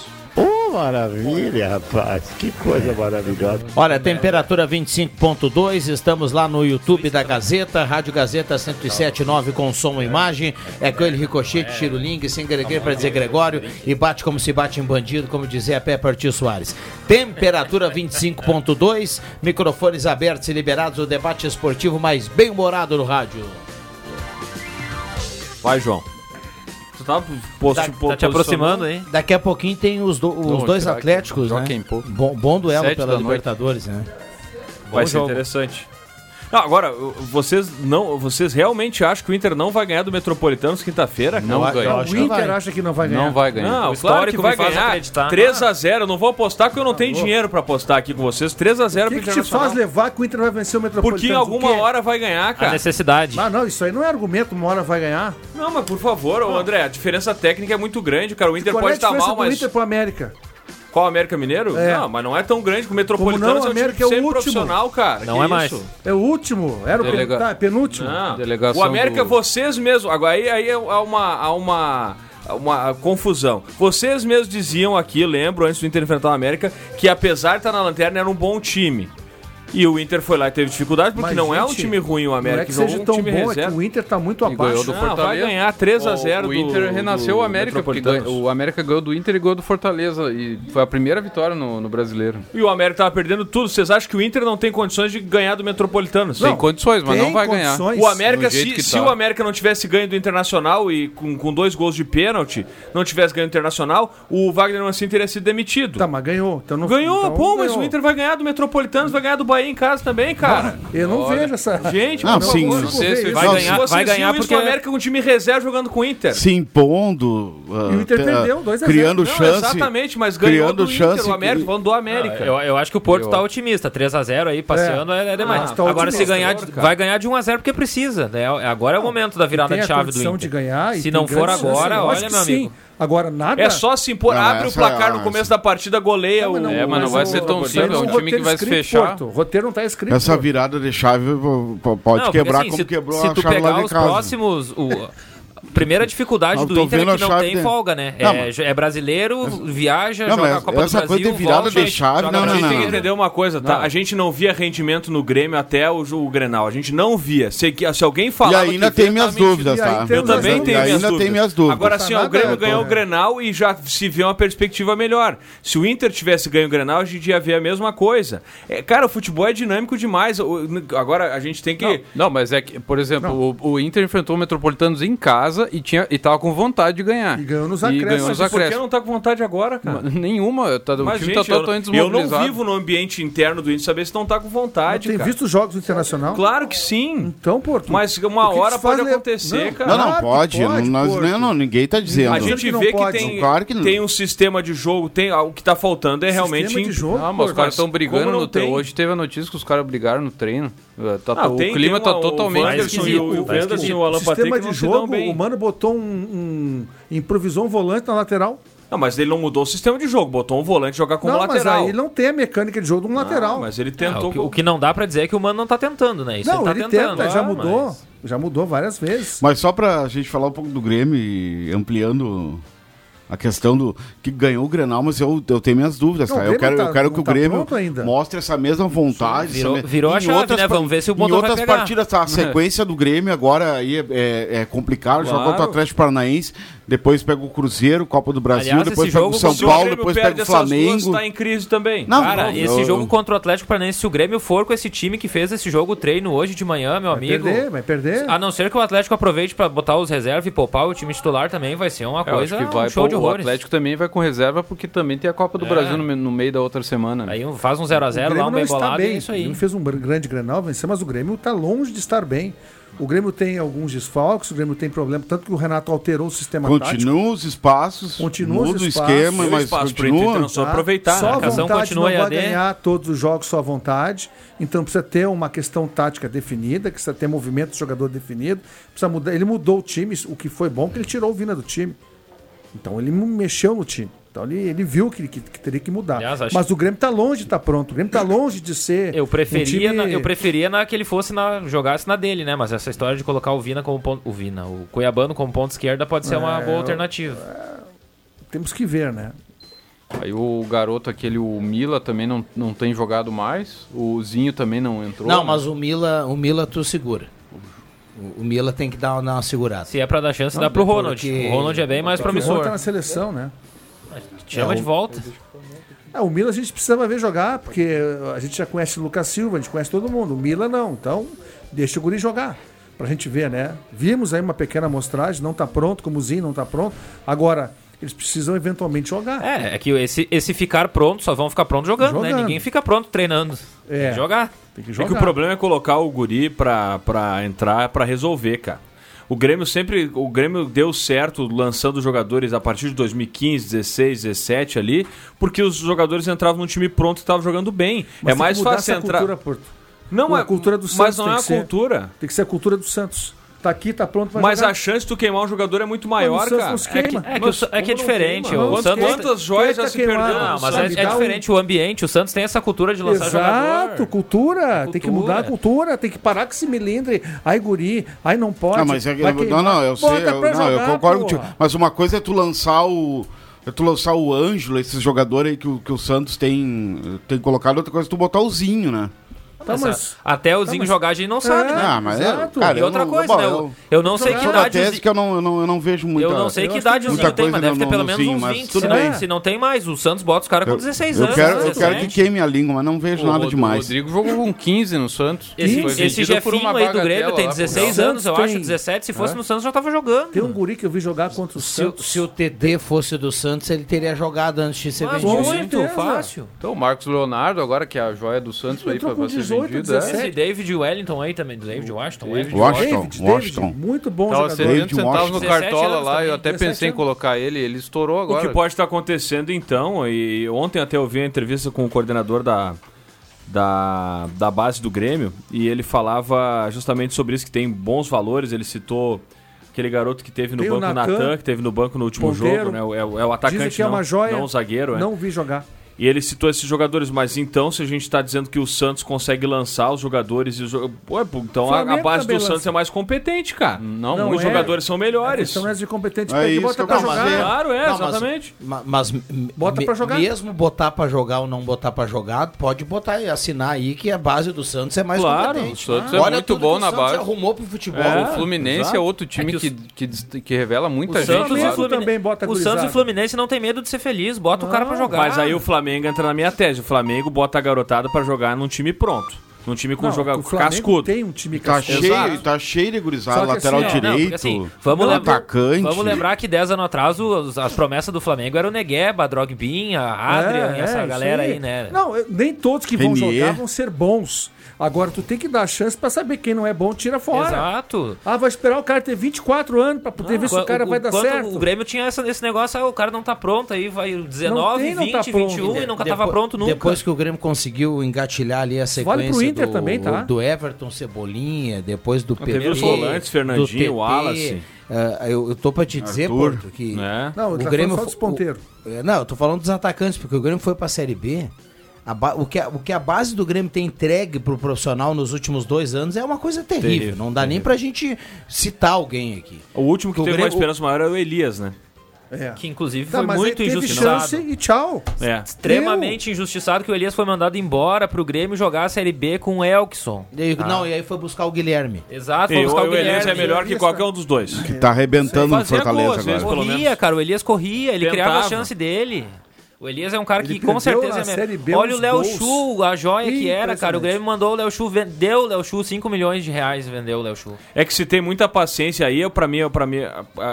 Maravilha, rapaz. Que coisa maravilhosa. Olha, temperatura 25.2, estamos lá no YouTube da Gazeta, Rádio Gazeta 107.9 com som e imagem. É com ele Ricochete, Tiro Ling, sem gregueiro para dizer Gregório e bate como se bate em bandido, como dizia Pepe Artil Soares. Temperatura 25.2, microfones abertos e liberados, o debate esportivo mais bem-humorado no rádio. Vai, João. Tu tá, posto, Tá- Tá te aproximando, posicionando? hein? Daqui a pouquinho tem os, do- os dois. Atléticos, né? Bom, bom duelo Sete pela da noite. Libertadores, né? Vai Bom ser jogo. interessante. Não, agora, vocês não, vocês realmente acham que o Inter não vai ganhar do Metropolitanos quinta-feira? Não ganha. O Inter acha que não vai ganhar. Não vai ganhar. Não, O claro histórico que vai me faz ganhar. acreditar. 3x0, eu não vou apostar porque eu não tenho dinheiro pra apostar aqui com vocês. 3x0 O pro que, que te faz levar que o Inter vai vencer o Metropolitano? Porque em alguma hora vai ganhar, A cara. necessidade. Ah, não, isso aí não é argumento, uma hora vai ganhar. Não, mas por favor, ô, André, a diferença técnica é muito grande, cara. O Inter Qual é a pode estar diferença mal, mas. Inter pro América? Qual América Mineiro? É. Não, mas não é tão grande que o Metropolitano Como não, é um time América é o sempre último. profissional, cara. Não Que é mais. isso? É o último, era o pen... Delega- tá, penúltimo. Não. Delegação o América, do- vocês mesmos. Agora aí, aí há uma. Há uma uma confusão. Vocês mesmos diziam aqui, lembro, antes do Inter enfrentar o América, que apesar de estar na lanterna, era um bom time. E o Inter foi lá e teve dificuldade, porque Mas, não é um gente, time ruim o Não América, é que seja um tão time bom, é reserva. que o Inter tá muito ganhou abaixo. do Não, vai Fortaleza. ganhar 3 a O- 0 O Inter do- renasceu do o América, porque o América ganhou do Inter e ganhou do Fortaleza. E foi a primeira vitória no, no brasileiro. E o América tava perdendo tudo. Vocês acham que o Inter não tem condições de ganhar do Metropolitano? Tem condições, mas tem não vai ganhar. condições. O América, Do se, que se tá. o América não tivesse ganho do Internacional e com, com dois gols de pênalti, não tivesse ganho do Internacional, o Wagner Mancini teria sido demitido. Tá, mas ganhou. Então não, Ganhou, então pô, mas ganhou. o Inter vai ganhar do Metropolitanos, vai ganhar do Bahia em casa também, cara. Eu não Olha, vejo essa. Gente, Não, por sim, favor, não não sei se sei. vai ganhar, Se vocês vai ganhar porque o América com um time reserva jogando com o Inter. se impondo. E o Inter ah, perdeu, 2 a 0. Criando Não, chance. exatamente, mas ganhou criando do chance Inter, o América, falando do América. Eu, eu acho que o Porto Eu- tá otimista. 3x0 aí, passeando, é, é demais. Ah, tá Agora, se ganhar, de- vai ganhar de 1x0 porque precisa. Né? Agora é o momento da virada de chave do Inter. de ganhar. e Se não for agora, olha, meu amigo. Agora nada. É só se impor, Não, abre o essa- placar no começo da partida, goleia Não, o... mas não- É, mas não mas vai o- ser tão o- simples, é um time que vai se fechar. Porto. O roteiro não tá escrito. Essa virada de chave pode Não, quebrar assim, como se, quebrou se a chave lá pegar de os casa. próximos. O, primeira dificuldade do Inter é que a não tem de- folga, né? Não, é, mas- é brasileiro, viaja, Não, joga mas a Copa do essa Brasil. coisa de virada volta, de chave, joga não, a não, a gente tem que não. entender uma coisa, tá? Não. A gente não via rendimento no Grêmio até o, o Grenal. A gente não via. Se, se alguém E falava ainda tem minhas tá dúvidas, tá? Eu também tenho minhas ainda dúvidas. tem minhas dúvidas. Agora Tá sim, o Grêmio tô- ganhou o Grenal e já se vê uma perspectiva melhor. Se o Inter tivesse ganho o Grenal, a gente ia ver a mesma coisa. É, cara, o futebol é dinâmico demais. Agora a gente tem que... Não, mas é que, por exemplo, o, o Inter enfrentou o Metropolitanos em casa e, tinha, e tava com vontade de ganhar. E ganhou nos acréscimos. ganhou nos Mas por que acréscimos. não tá com vontade agora, cara? Nenhuma, tá, o Mas, time gente, tá totalmente eu, eu não vivo no ambiente interno do Inter saber se não tá com Não vontade, tem cara. visto os jogos Internacional? Claro que sim. Então, Porto. Mas uma o hora pode le- acontecer, Não, cara. Não, não, que pode. pode, não, nós- não, não, ninguém tá dizendo. A gente que não vê que tem, Claro que não. tem um sistema de jogo, tem o que tá faltando é realmente Sistema de jogo, Ah, mas os caras estão brigando não no treino. Hoje teve a notícia que os caras brigaram no treino. Uh, tá- Ah, o tem- clima tem tá uma- totalmente o Wanderson esquisito. o, o Tá Wanderson e o Alan Patrick de não se dão jogo, bem. o Mano botou um, um- improvisou um volante na lateral. Não, mas ele não mudou o sistema de jogo, botou um volante jogar como não, mas lateral. aí ele não tem a mecânica de jogo de um lateral. Ah, mas ele Ah, tentou. o, que, o que não dá pra dizer é que o Mano não tá tentando, né? Isso não, ele tá ele tentando. tenta, já Ah, mudou. mas- Já mudou várias vezes. Mas só pra gente falar um pouco do Grêmio e ampliando a questão do que ganhou o Grenal, mas eu, eu tenho minhas dúvidas, Não, tá? o Eu quero, tá- eu quero que o tá Grêmio mostre essa mesma vontade. Virou- essa me- virou a chave, outras né? Vamos ver se o Em outras pegar. partidas, tá? A sequência do Grêmio agora aí é, é, é complicado. Joga Claro. contra o Atlético Paranaense, depois pega o Cruzeiro, Copa do Brasil, Aliás, depois pega o São o Paulo, Grêmio depois perde pega o essas duas, Flamengo. tá em crise também. Não, Cara, não, esse eu- jogo contra o Atlético Paranaense, se o Grêmio for com esse time que fez esse jogo treino hoje de manhã, meu Vai amigo. perder, vai perder. A não ser que o Atlético aproveite pra botar os reservas e poupar o time titular também, vai ser uma eu coisa, acho que vai um show pô, de O horrores. Atlético também vai com reserva porque também tem a Copa do É. Brasil no, no meio da outra semana. né? Aí um- faz um 0x0 o Grêmio lá, um não bem está bolado e bem. é isso O aí. Grêmio fez um grande Grenal, venceu, mas o Grêmio está longe de estar bem. O Grêmio tem alguns desfalques, o Grêmio tem problema, tanto que o Renato alterou o sistema tático. Continua os espaços, Continua os muda o espaços. esquema, o mas espaço continua. não só tá? aproveitar, Só né? a vontade continua não vai ganhar todos os jogos só à vontade. Então precisa ter uma questão tática definida, que precisa ter movimento do jogador definido. Precisa mudar. Ele mudou o time, o que foi bom, que ele tirou o Vina do time. Então ele mexeu no time. Então ele, ele viu que, que- que teria que mudar. Aliás, acho- Mas o Grêmio está longe de estar pronto. O Grêmio está longe de ser. Eu preferia, um na- time- eu preferia na, que ele fosse na, jogasse na dele, né? Mas essa história de colocar o Vina como ponto. O Vina, o Cuiabano como ponto esquerda pode ser uma É, boa eu- alternativa. Temos que ver, né? Aí o garoto, aquele, o Mila, também não, não tem jogado mais. O Zinho também não entrou. Não, né? mas o Mila, o Mila tu segura. O, o Mila tem que dar, uma segurada. Se é pra dar chance, Não, dá pro porque- Ronald. O Ronald é bem mais O Ronald promissor. tá na seleção, né? Chama É, de volta. É, o Mila a gente precisava ver jogar, porque a gente já conhece o Lucas Silva, a gente conhece todo mundo. O Mila não, então deixa o Guri jogar. Pra gente ver, né? Vimos aí uma pequena amostragem, não tá pronto, como o Zinho não tá pronto. Agora, Eles precisam eventualmente jogar. É, é que esse, esse ficar pronto, só vão ficar pronto jogando, né? Jogando. Ninguém fica pronto treinando. É. Tem que jogar. Tem que É que o problema é colocar o guri pra, pra entrar, pra resolver, cara. O Grêmio sempre. O Grêmio deu certo lançando jogadores a partir de 2015, 16, 17 ali, porque os jogadores entravam no time pronto e estavam jogando bem. Mas é mais fácil entrar. Cultura, Porto. Não, é- a cultura do Santos. mas não é a ser- cultura. Tem que ser a cultura do Santos. Tá aqui, tá pronto pra Mas jogar. a chance de tu queimar um jogador é muito Mas maior, o cara. não se É que, é que, o Sa- é, que é diferente. queima? O Quantas- Santos, quantas joias já se perderam? Não, mas é, é diferente o ambiente. O Santos tem essa cultura de lançar Exato, jogador. cultura. Tem que mudar a cultura. Tem que parar com esse milindre. Ai, guri. Ai, não pode. Ah, mas é que, não, não, eu sei, eu, não, eu concordo contigo. Mas uma coisa é tu lançar o. É tu lançar o Ângelo, esses jogadores aí que o, que o Santos tem, tem colocado, outra coisa é tu botar o Zinho, né? Tá, mas- Até o Zinho mas- jogar a gente não sabe, É, né? Ah, mas é, exato. cara, e eu outra não- coisa, bom, né? Eu, eu não sei que idade o tese Zinho- que eu não, eu não, eu não vejo muita Eu não sei que idade o Zinho tem, mas deve no- ter pelo no menos Zinho, uns mas 20. tudo Se não, se não tem mais, o Santos bota os caras com Eu, 16 eu anos. quero, eu 17. quero que queime a língua, mas não vejo nada o demais. Rodrigo jogou com 15 no Santos. Esse, Jefinho aí do Grêmio tem lá por 16 Santos anos, eu acho, 17. Se fosse É. no Santos, já tava jogando. Tem um guri que eu vi jogar contra o o- Santos. se o TD fosse do Santos, ele teria jogado antes de ser vendido. muito fácil. Então, o Marcos Leonardo, agora que é a joia do Santos aí pra, ser 18, vendido. é. 17. Esse David Wellington aí também, David Washington. David Wellington. Washington, David, Washington. David, muito bom Tava jogador. 70 David centavos no. Cartola 17 lá, eu anos até 17 pensei em anos. colocar ele, ele estourou O agora. que pode estar acontecendo então, e ontem até eu vi a entrevista com o coordenador da, da, da base do Grêmio, e ele falava justamente sobre isso, que tem bons valores, ele citou aquele garoto que teve no Tem o banco, o Natan, que teve no banco no último ponteiro. jogo, né? É, o- é o atacante, Dizem que é não, uma joia. não o zagueiro, é. Não vi jogar. E ele citou esses jogadores, mas então, se a gente está dizendo que o Santos consegue lançar os jogadores e os jo- Pô, então a, a base do também Santos lança. é mais competente, cara. Não, Não, Os é. jogadores são melhores. Então não é de competente. É pega isso bota que eu pra jogar. Claro, é, Não, mas- exatamente. Ma- Mas, m- Bota pra jogar. mesmo botar pra jogar ou não botar pra jogar, pode botar e assinar aí que a base do Santos é mais Claro, competente. o Santos é Olha muito bom na Santos base. arrumou pro futebol. É. o Fluminense exato. é outro time É que que, que, que revela muita O gente. Santos, o Fluminense, também bota o Santos e o Fluminense não tem medo de ser feliz, bota o cara pra jogar. Mas aí o Flamengo entra na minha tese. O Flamengo bota a garotada pra jogar num time pronto. Num time com Não, jogador o Flamengo cascudo. tem um time Tá cascudo. cheio, tá cheio de gurizada, lateral assim, ó, Não, porque direito, assim, vamos, lembrar, atacante. vamos lembrar que 10 anos atrás os- as promessas do Flamengo eram o Negueba, a Drogbinha, a Adrian, É, e essa é, galera aí, né? Não, nem todos que vão Renier. jogar vão ser bons. Agora, tu tem que dar chance pra saber quem não é bom, tira fora. Exato. Ah, vai esperar o cara ter 24 anos pra poder ver se o cara vai dar certo. O Grêmio tinha essa- esse negócio, ah, o cara não tá pronto, aí vai 19, tem, não 20, tá pronto. 21 e nunca Depois- tava pronto nunca. Depois que o Grêmio conseguiu engatilhar ali a Vale pro sequência Inter do, também, tá? do Everton Cebolinha, depois do PP, teve os volantes, Fernandinho, Wallace. ah, eu, eu tô pra te dizer, Arthur. Porto, que É. Não, eu o Grêmio só dos fo- o- ponteiros. é, Não, eu tô falando dos atacantes, porque o Grêmio foi pra Série B. Ba- o, que a, o que a base do Grêmio tem entregue pro profissional nos últimos dois anos é uma coisa terrível. Terrível, não dá nem pra gente citar alguém aqui. O último que O teve Grêmio- uma esperança maior era o Elias, né? É. Que inclusive Tá, foi mas muito injustiçado. chance e tchau. É. Extremamente injustiçado que o Elias foi mandado embora pro Grêmio jogar a Série B com o Elkson. E- Não, e aí foi buscar o Guilherme. Exato, E foi o, buscar o, o Elias Guilherme. é melhor que qualquer um dos dois. Que tá arrebentando no Fortaleza gol, às vezes, agora. Corria, cara, o Elias corria, ele criava a Tentava. chance dele. O Elias é um cara Ele que com certeza é. B Olha o Léo. Chu, a joia que era, cara. O. Grêmio mandou o Léo Chu, vendeu o Léo Chu 5 milhões de reais e vendeu o Léo Chu. É que se tem muita paciência aí, para mim, para mim,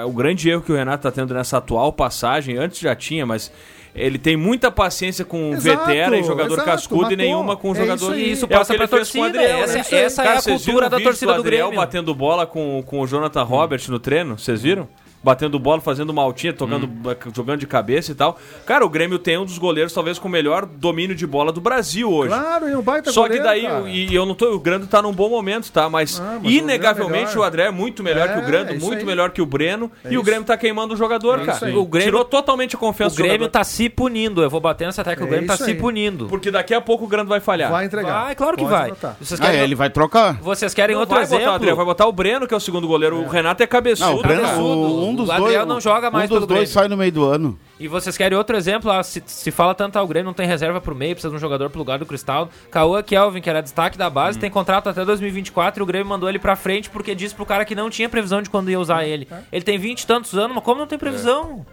o grande erro que o Renato tá tendo nessa atual passagem, antes já tinha, mas ele tem muita paciência com Exato, vetera e jogador exato, cascudo matou. e nenhuma com É jogador. isso. E isso é passa o pra o torcida, Adriel, essa- né? essa é a Cara, cultura o da torcida do Adriel Grêmio. batendo bola com, com o Jonathan Robert no treino, vocês viram? Batendo bola, fazendo maltinha, tocando, jogando de cabeça e tal. Cara, o Grêmio tem um dos goleiros, talvez, com o melhor domínio de bola do Brasil hoje. Claro, e um baita Só goleiro, que daí, cara. e eu não tô. O Grando tá num bom momento, tá? Mas, Ah, mas o inegavelmente é o André é muito melhor É, que o Grando, é muito aí. melhor que o Breno. É e o isso. Grêmio tá queimando o jogador, É cara. aí. O Grêmio- Tirou totalmente a O confiança do Grêmio tá se punindo. Eu vou bater nessa tecla. O É Grêmio tá isso se aí. punindo. Porque daqui a pouco o Grando vai falhar. Vai entregar. Vai, claro que Pode vai. botar. Vocês Ah, querem, é, ele vai trocar. vocês querem Não outro vai exemplo? botar o vai botar o Breno, que é o segundo goleiro. O Renato é cabeçudo. Não, o Breno, cabeçudo. o- um dos O Adriel dois, não joga mais um dos pelo dois Grêmio. sai no meio do ano. E vocês querem outro exemplo? Ah, se, se fala tanto, ah, o Grêmio não tem reserva pro meio, precisa de um jogador pro lugar do Cristal. Cauã Kelvin, que era destaque da Hum. base, tem contrato até 2024 e o Grêmio mandou ele pra frente porque disse pro cara que não tinha previsão de quando ia usar ele. É. Ele tem 20 e tantos anos, mas como não tem previsão?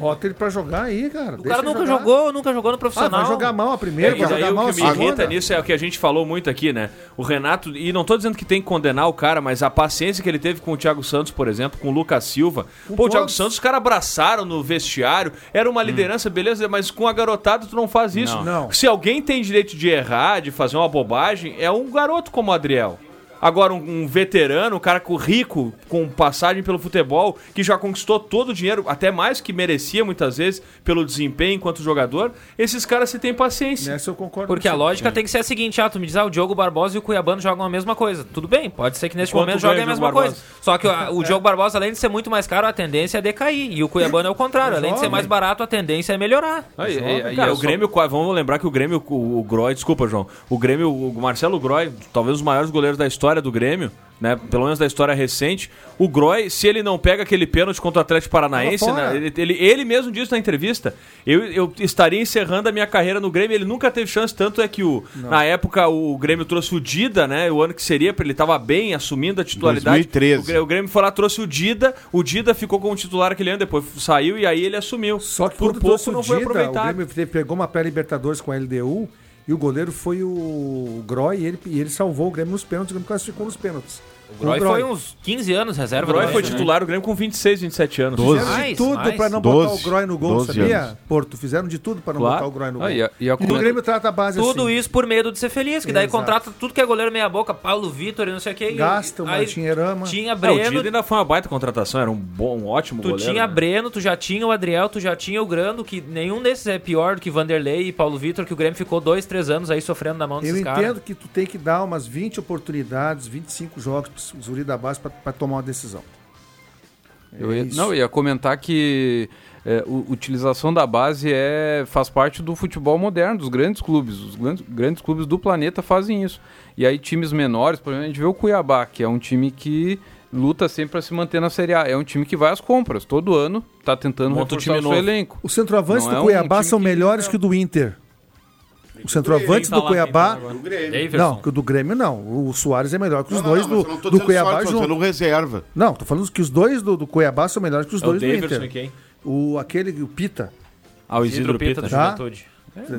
Bota ele pra jogar aí, cara. O cara nunca jogou, nunca jogou no profissional. Ah, vai jogar mal a primeira, É, vai e jogar mal o a que me irrita segunda. nisso é o que a gente falou muito aqui, né? O Renato, e não tô dizendo que tem que condenar o cara, mas a paciência que ele teve com o Thiago Santos, por exemplo, com o Lucas Silva. Com Pô, o Thiago. Santos, os caras abraçaram no vestiário, era uma liderança, beleza, mas com a garotada tu não faz isso. Não. Não. Se alguém tem direito de errar, de fazer uma bobagem, é um garoto como o Adriel. Agora, um, um veterano, um cara rico, com passagem pelo futebol, que já conquistou todo o dinheiro, até mais que merecia muitas vezes, pelo desempenho enquanto jogador, esses caras se têm paciência. Nessa eu concordo Porque a lógica tem que ser a seguinte, ah, tu me diz, ah, o Diogo Barbosa e o Cuiabano jogam a mesma coisa. Tudo bem, pode ser que neste Quanto momento joguem a o mesma coisa. Só que o Diogo Barbosa, além de ser muito mais caro, a tendência é decair. E o Cuiabano é o contrário, além de ser mais barato, a tendência é melhorar. Aí, Jovem, aí, cara, eu o só- Grêmio, vamos lembrar que o Grêmio, o, o Groy, desculpa, João, o Grêmio, o Marcelo Groy, talvez os maiores goleiros da história do Grêmio, né, pelo menos da história recente, o Groy, se ele não pega aquele pênalti contra o Atlético Paranaense, né, ele, ele, ele mesmo disse na entrevista, eu, eu estaria encerrando a minha carreira no Grêmio, ele nunca teve chance, tanto é que o, na época o Grêmio trouxe o Dida, né, o ano que seria, ele estava bem, assumindo a titularidade. 2013. O Grêmio, o Grêmio foi lá, trouxe o Dida, o Dida ficou como titular aquele ano, depois saiu e aí ele assumiu. Só que por pouco não o foi Dida, o aproveitado. Grêmio pegou uma pré-Libertadores com a LDU e o goleiro foi o Groy e ele, e ele salvou o Grêmio nos pênaltis, o Grêmio classificou nos pênaltis. O Groy foi uns 15 anos O reserva. Groy do foi né? titular do Grêmio com 26, 27 anos. Doze. Fizeram de tudo pra não Doze. botar o Groy no gol, Doze sabia? anos. Porto, fizeram de tudo pra não Claro. botar o Groy no gol. Ah, e a- e a E o Grêmio trata a base Tudo assim. isso por medo de ser feliz, que daí Exato. contrata tudo que é goleiro meia boca, Paulo Vitor e não sei o que. Gasta o Herama. Tinha É, o Breno, Dida ainda foi uma baita contratação, era um bom, um ótimo tu goleiro. tinha né? Breno, tu já tinha o Adriel, tu já tinha o Grando, que nenhum desses é pior do que Vanderlei e Paulo Vitor, que o Grêmio ficou dois, três anos aí sofrendo na mão Eu desses entendo caras. que tu tem que dar umas 20 oportunidades, 25 jogos Zuri da base pra tomar uma decisão. Eu É ia, isso. não, eu ia comentar que é, u- utilização da base é, faz parte do futebol moderno, dos grandes clubes. Os grandes, grandes clubes do planeta fazem isso. E aí times menores, por exemplo, a gente vê o Cuiabá, que é um time que luta sempre para se manter na Série A. É um time que vai às compras. Todo ano tá tentando Monta um reforçar time o seu novo. elenco. Os centroavantes Não do é um Cuiabá são que- melhores que o do Inter. Quem tá do tá Cuiabá. Não, que o do Grêmio não. O Soares é melhor que os Não, dois não, do, não do Cuiabá junto. dizendo reserva. Não, tô falando que os dois do, do Cuiabá são melhores que os É o dois do Inter. quem? O, aquele, o Pita. Ah, o Isidro Pita do Tá? Juventude.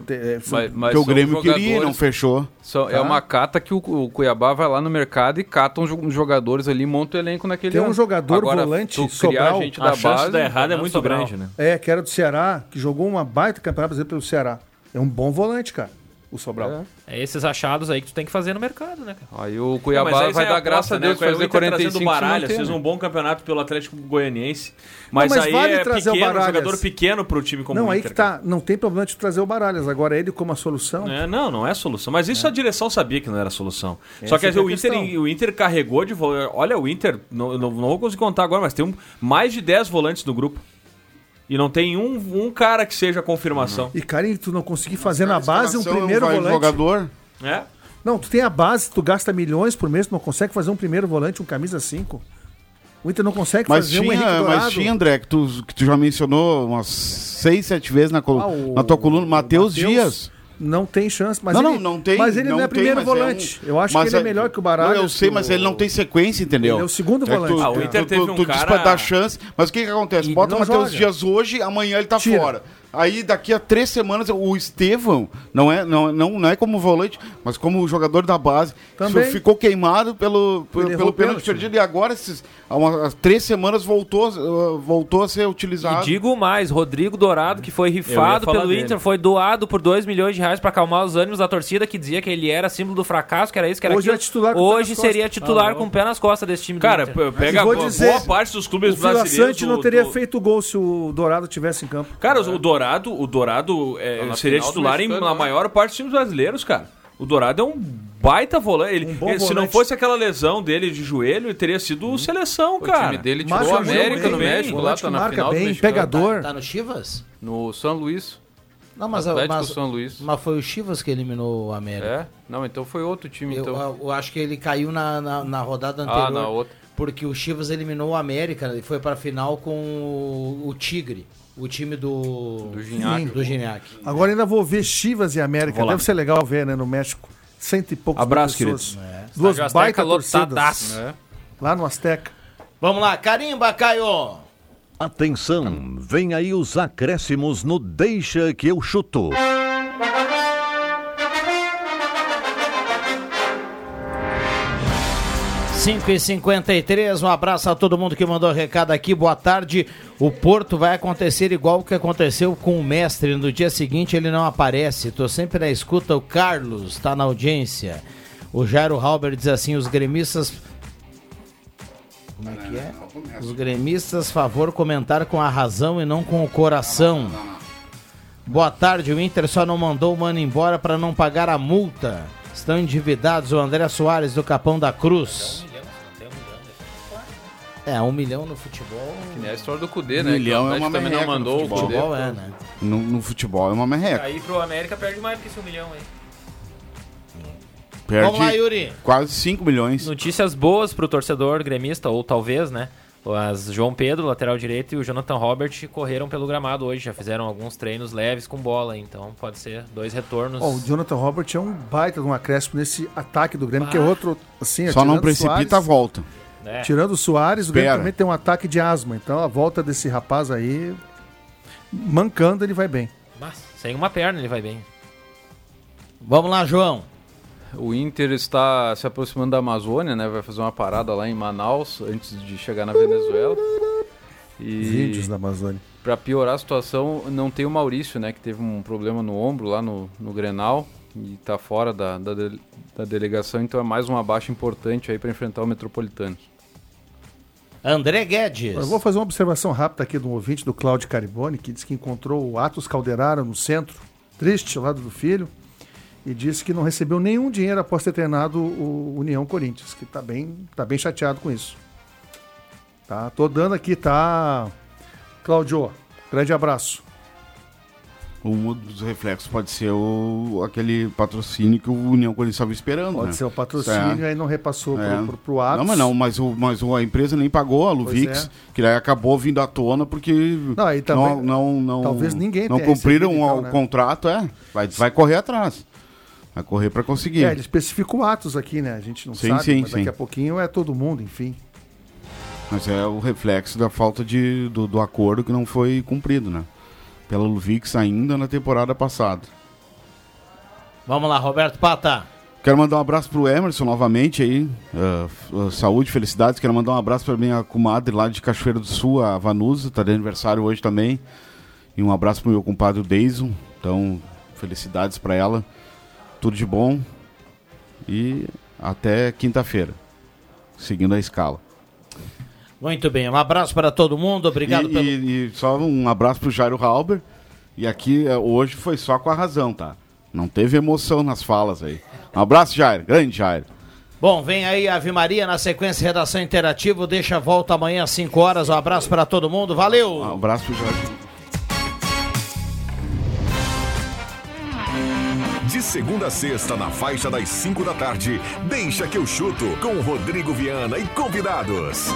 É, Mas, mas Porque o Grêmio queria e não fechou. são- É Tá. uma cata que o, o Cuiabá vai lá no mercado e cata uns jo- uns jogadores ali monta o elenco naquele Tem um ano. jogador Agora, volante, tu Sobral, gente A da chance base... de dar errado é muito Sobral. grande, né? É, que era do Ceará, que jogou uma baita campeonato brasileiro pelo Ceará. É um bom volante, cara. O Sobral. É esses achados aí que tu tem que fazer no mercado, né, cara? Aí o Não, Cuiabá aí vai você dar aposta, graça a né? Deus O fazer Inter 45 trazendo e o Baralhas, fez né? um bom campeonato pelo Atlético Goianiense. Mas, Não, mas aí vale é trazer o pequeno, um Baralhas. jogador pequeno pro time como não, o aí Inter. que tá. Não tem problema de trazer o Baralhas. Agora ele como a solução. É, não, não é solução. Mas isso a direção sabia que não era solução. Só que Essa é a o, Inter, o Inter carregou de Olha, o Inter, não, não, não vou conseguir contar agora, mas tem um- mais de 10 volantes no grupo. E não tem um, um cara que seja confirmação. E, cara, e tu não conseguir fazer na base um Escalação, primeiro vai volante. jogador. É? Não, tu tem a base, tu gasta milhões por mês, tu não consegue fazer um primeiro volante, um camisa 5. O Inter não consegue Mas fazer um Henrique tinha, Dourado. mas tinha, André, que tu, que tu já mencionou umas seis, sete vezes na, colu- Ah, o- na tua coluna, Matheus Matheus Dias. Não tem chance. Mas não, ele, não, não tem. Mas ele não, é tem, primeiro volante. um- eu acho mas que ele é melhor que o Baralhas. Não, eu sei, mas o- ele não tem sequência, entendeu? Ele é o segundo que volante. Tu, Ah, o Inter tu- teve tu, um tu diz cara- pra dar chance, mas o que que acontece? Bota o não Matheus. Dias hoje, amanhã ele tá Tira. fora. Aí daqui a três semanas o Estevão não é, não, não, não é como volante, mas como jogador da base. Também. Ficou queimado pelo, pelo, pelo pênalti pênalti. perdido. E agora, esses, há umas três semanas, voltou, uh, voltou a ser E utilizado. digo mais, Rodrigo Dourado, que foi rifado pelo dele. Inter, foi doado por 2 milhões de reais pra acalmar os ânimos da torcida que dizia que ele era símbolo do fracasso, que era isso, que era Hoje aquilo. é titular o Hoje seria costas. titular com o pé nas costas desse time do Cara, pega vou boa, dizer, boa parte dos clubes O brasileiros. Sante não o- teria do- feito gol se o Dourado tivesse em campo. Cara, o Dourado, o Dourado é, Tá seria titular em, na né? maior parte dos times brasileiros, cara. O Dourado é um baita volante. Ele, Um ele- se não fosse aquela lesão dele de joelho, ele teria sido seleção, O cara. time dele Mas tirou jogou América bem, no México, lá tá que na marca final do bem, pegador. Tá no Chivas? No São Luís. Não, mas, Atlético mas, São Luís. mas foi o Chivas que eliminou o América. É? Não, então foi outro time. Eu, então. eu acho que ele caiu na, na, na rodada anterior. Ah, na outra. Porque o Chivas eliminou o América e foi pra final com o, o Tigre, o time do. Do Gignac. Do Gignac. Agora ainda vou ver Chivas e América. Deve ser legal ver, né, no México. Cento e poucos Abraço, pessoas. É. Duas Estádio baita torcidas. É. Lá no Azteca. Vamos lá, carimba, Caio! Atenção, vem aí os acréscimos no Deixa que eu chuto. Cinco e 53 um abraço a todo mundo que mandou recado aqui, boa tarde. O Porto vai acontecer igual o que aconteceu com o mestre. No dia seguinte ele não aparece. Tô sempre na escuta. O Carlos tá na audiência. O Jairo Halber diz assim: os gremistas. Como é que é? Os gremistas, favor comentar com a razão e não com o coração. Boa tarde, o Inter só não mandou o mano embora para não pagar a multa. Estão endividados o André Soares do Capão da Cruz. É, um milhão no futebol. Que nem a história do Cudê, Um né? milhão que o é uma Atlético também não merreca no mandou o futebol. Cudê. Futebol é, né? No, no futebol é uma merreca. Aí pro América perde mais do que esse um milhão aí. Perde Vamos lá, Yuri. quase 5 milhões. Notícias boas pro torcedor gremista, ou talvez, né? As João Pedro, lateral direito, e o Jonathan Robert correram pelo gramado hoje. Já fizeram alguns treinos leves com bola, então pode ser dois retornos. Ó, o Jonathan Robert é um baita de um acréscimo nesse ataque do Grêmio, que é Bah. outro, assim... Só não precipita Soares- a volta. É. Tirando o Soares, o Grêmio também tem um ataque de asma. Então a volta desse rapaz aí, mancando, ele vai bem. Mas, sem uma perna ele vai bem. Vamos lá, João. O Inter está se aproximando da Amazônia, né? Vai fazer uma parada lá em Manaus antes de chegar na Venezuela. E Vídeos da Amazônia. Para piorar a situação, não tem o Maurício, né? Que teve um problema no ombro lá no, no Grenal e tá fora da, da, de- da delegação, então é mais uma baixa importante aí para enfrentar o Metropolitano. André Guedes. Eu vou fazer uma observação rápida aqui do ouvinte do Cláudio Caribone, que disse que encontrou o Atos Calderara no centro, triste, ao lado do filho, e disse que não recebeu nenhum dinheiro após ter treinado o União Corinthians, que está bem, tá bem chateado com isso. Tá, tô dando aqui, tá? Cláudio, grande abraço. Um dos reflexos pode ser o, aquele patrocínio que o União Corinthians estava esperando. Pode né? ser o patrocínio, É. aí não repassou É. pro, pro, pro Atos. Não, mas não, mas, o, mas o- a empresa nem pagou a Luvix, é. que daí acabou vindo à tona porque Não, também- não, não, não- talvez ninguém não cumpriram recebido, então, o né? contrato, é. Vai, vai correr atrás. Vai correr para conseguir. É, ele especifica o Atos aqui, né? A gente não Sim, sabe, sim, mas daqui sim. a pouquinho é todo mundo, enfim. Mas é o reflexo da falta de, do, do acordo que não foi cumprido, né? Pela Luvix ainda na temporada passada. Vamos lá, Roberto Pata. Quero mandar um abraço pro Emerson novamente aí. f- ah, saúde, felicidades. Quero mandar um abraço pra minha comadre lá de Cachoeira do Sul, a Vanusa, tá de aniversário hoje também. E um abraço pro meu compadre Deison. Então, felicidades pra ela. Tudo de bom. E até quinta-feira. Seguindo a escala. Muito bem, um abraço para todo mundo, obrigado e, pelo. e- e só um abraço pro Jairo Halber. E aqui eh, hoje foi só com a razão, tá? Não teve emoção nas falas aí. Um abraço, Jairo. Grande Jairo. Bom, vem aí a Ave Maria na sequência Redação Interativa. Deixa a volta amanhã às 5 horas. Um abraço para todo mundo. Valeu! Um abraço pro Jorge. De segunda a sexta, na faixa das 5 da tarde, deixa que eu chuto com Rodrigo Viana e convidados.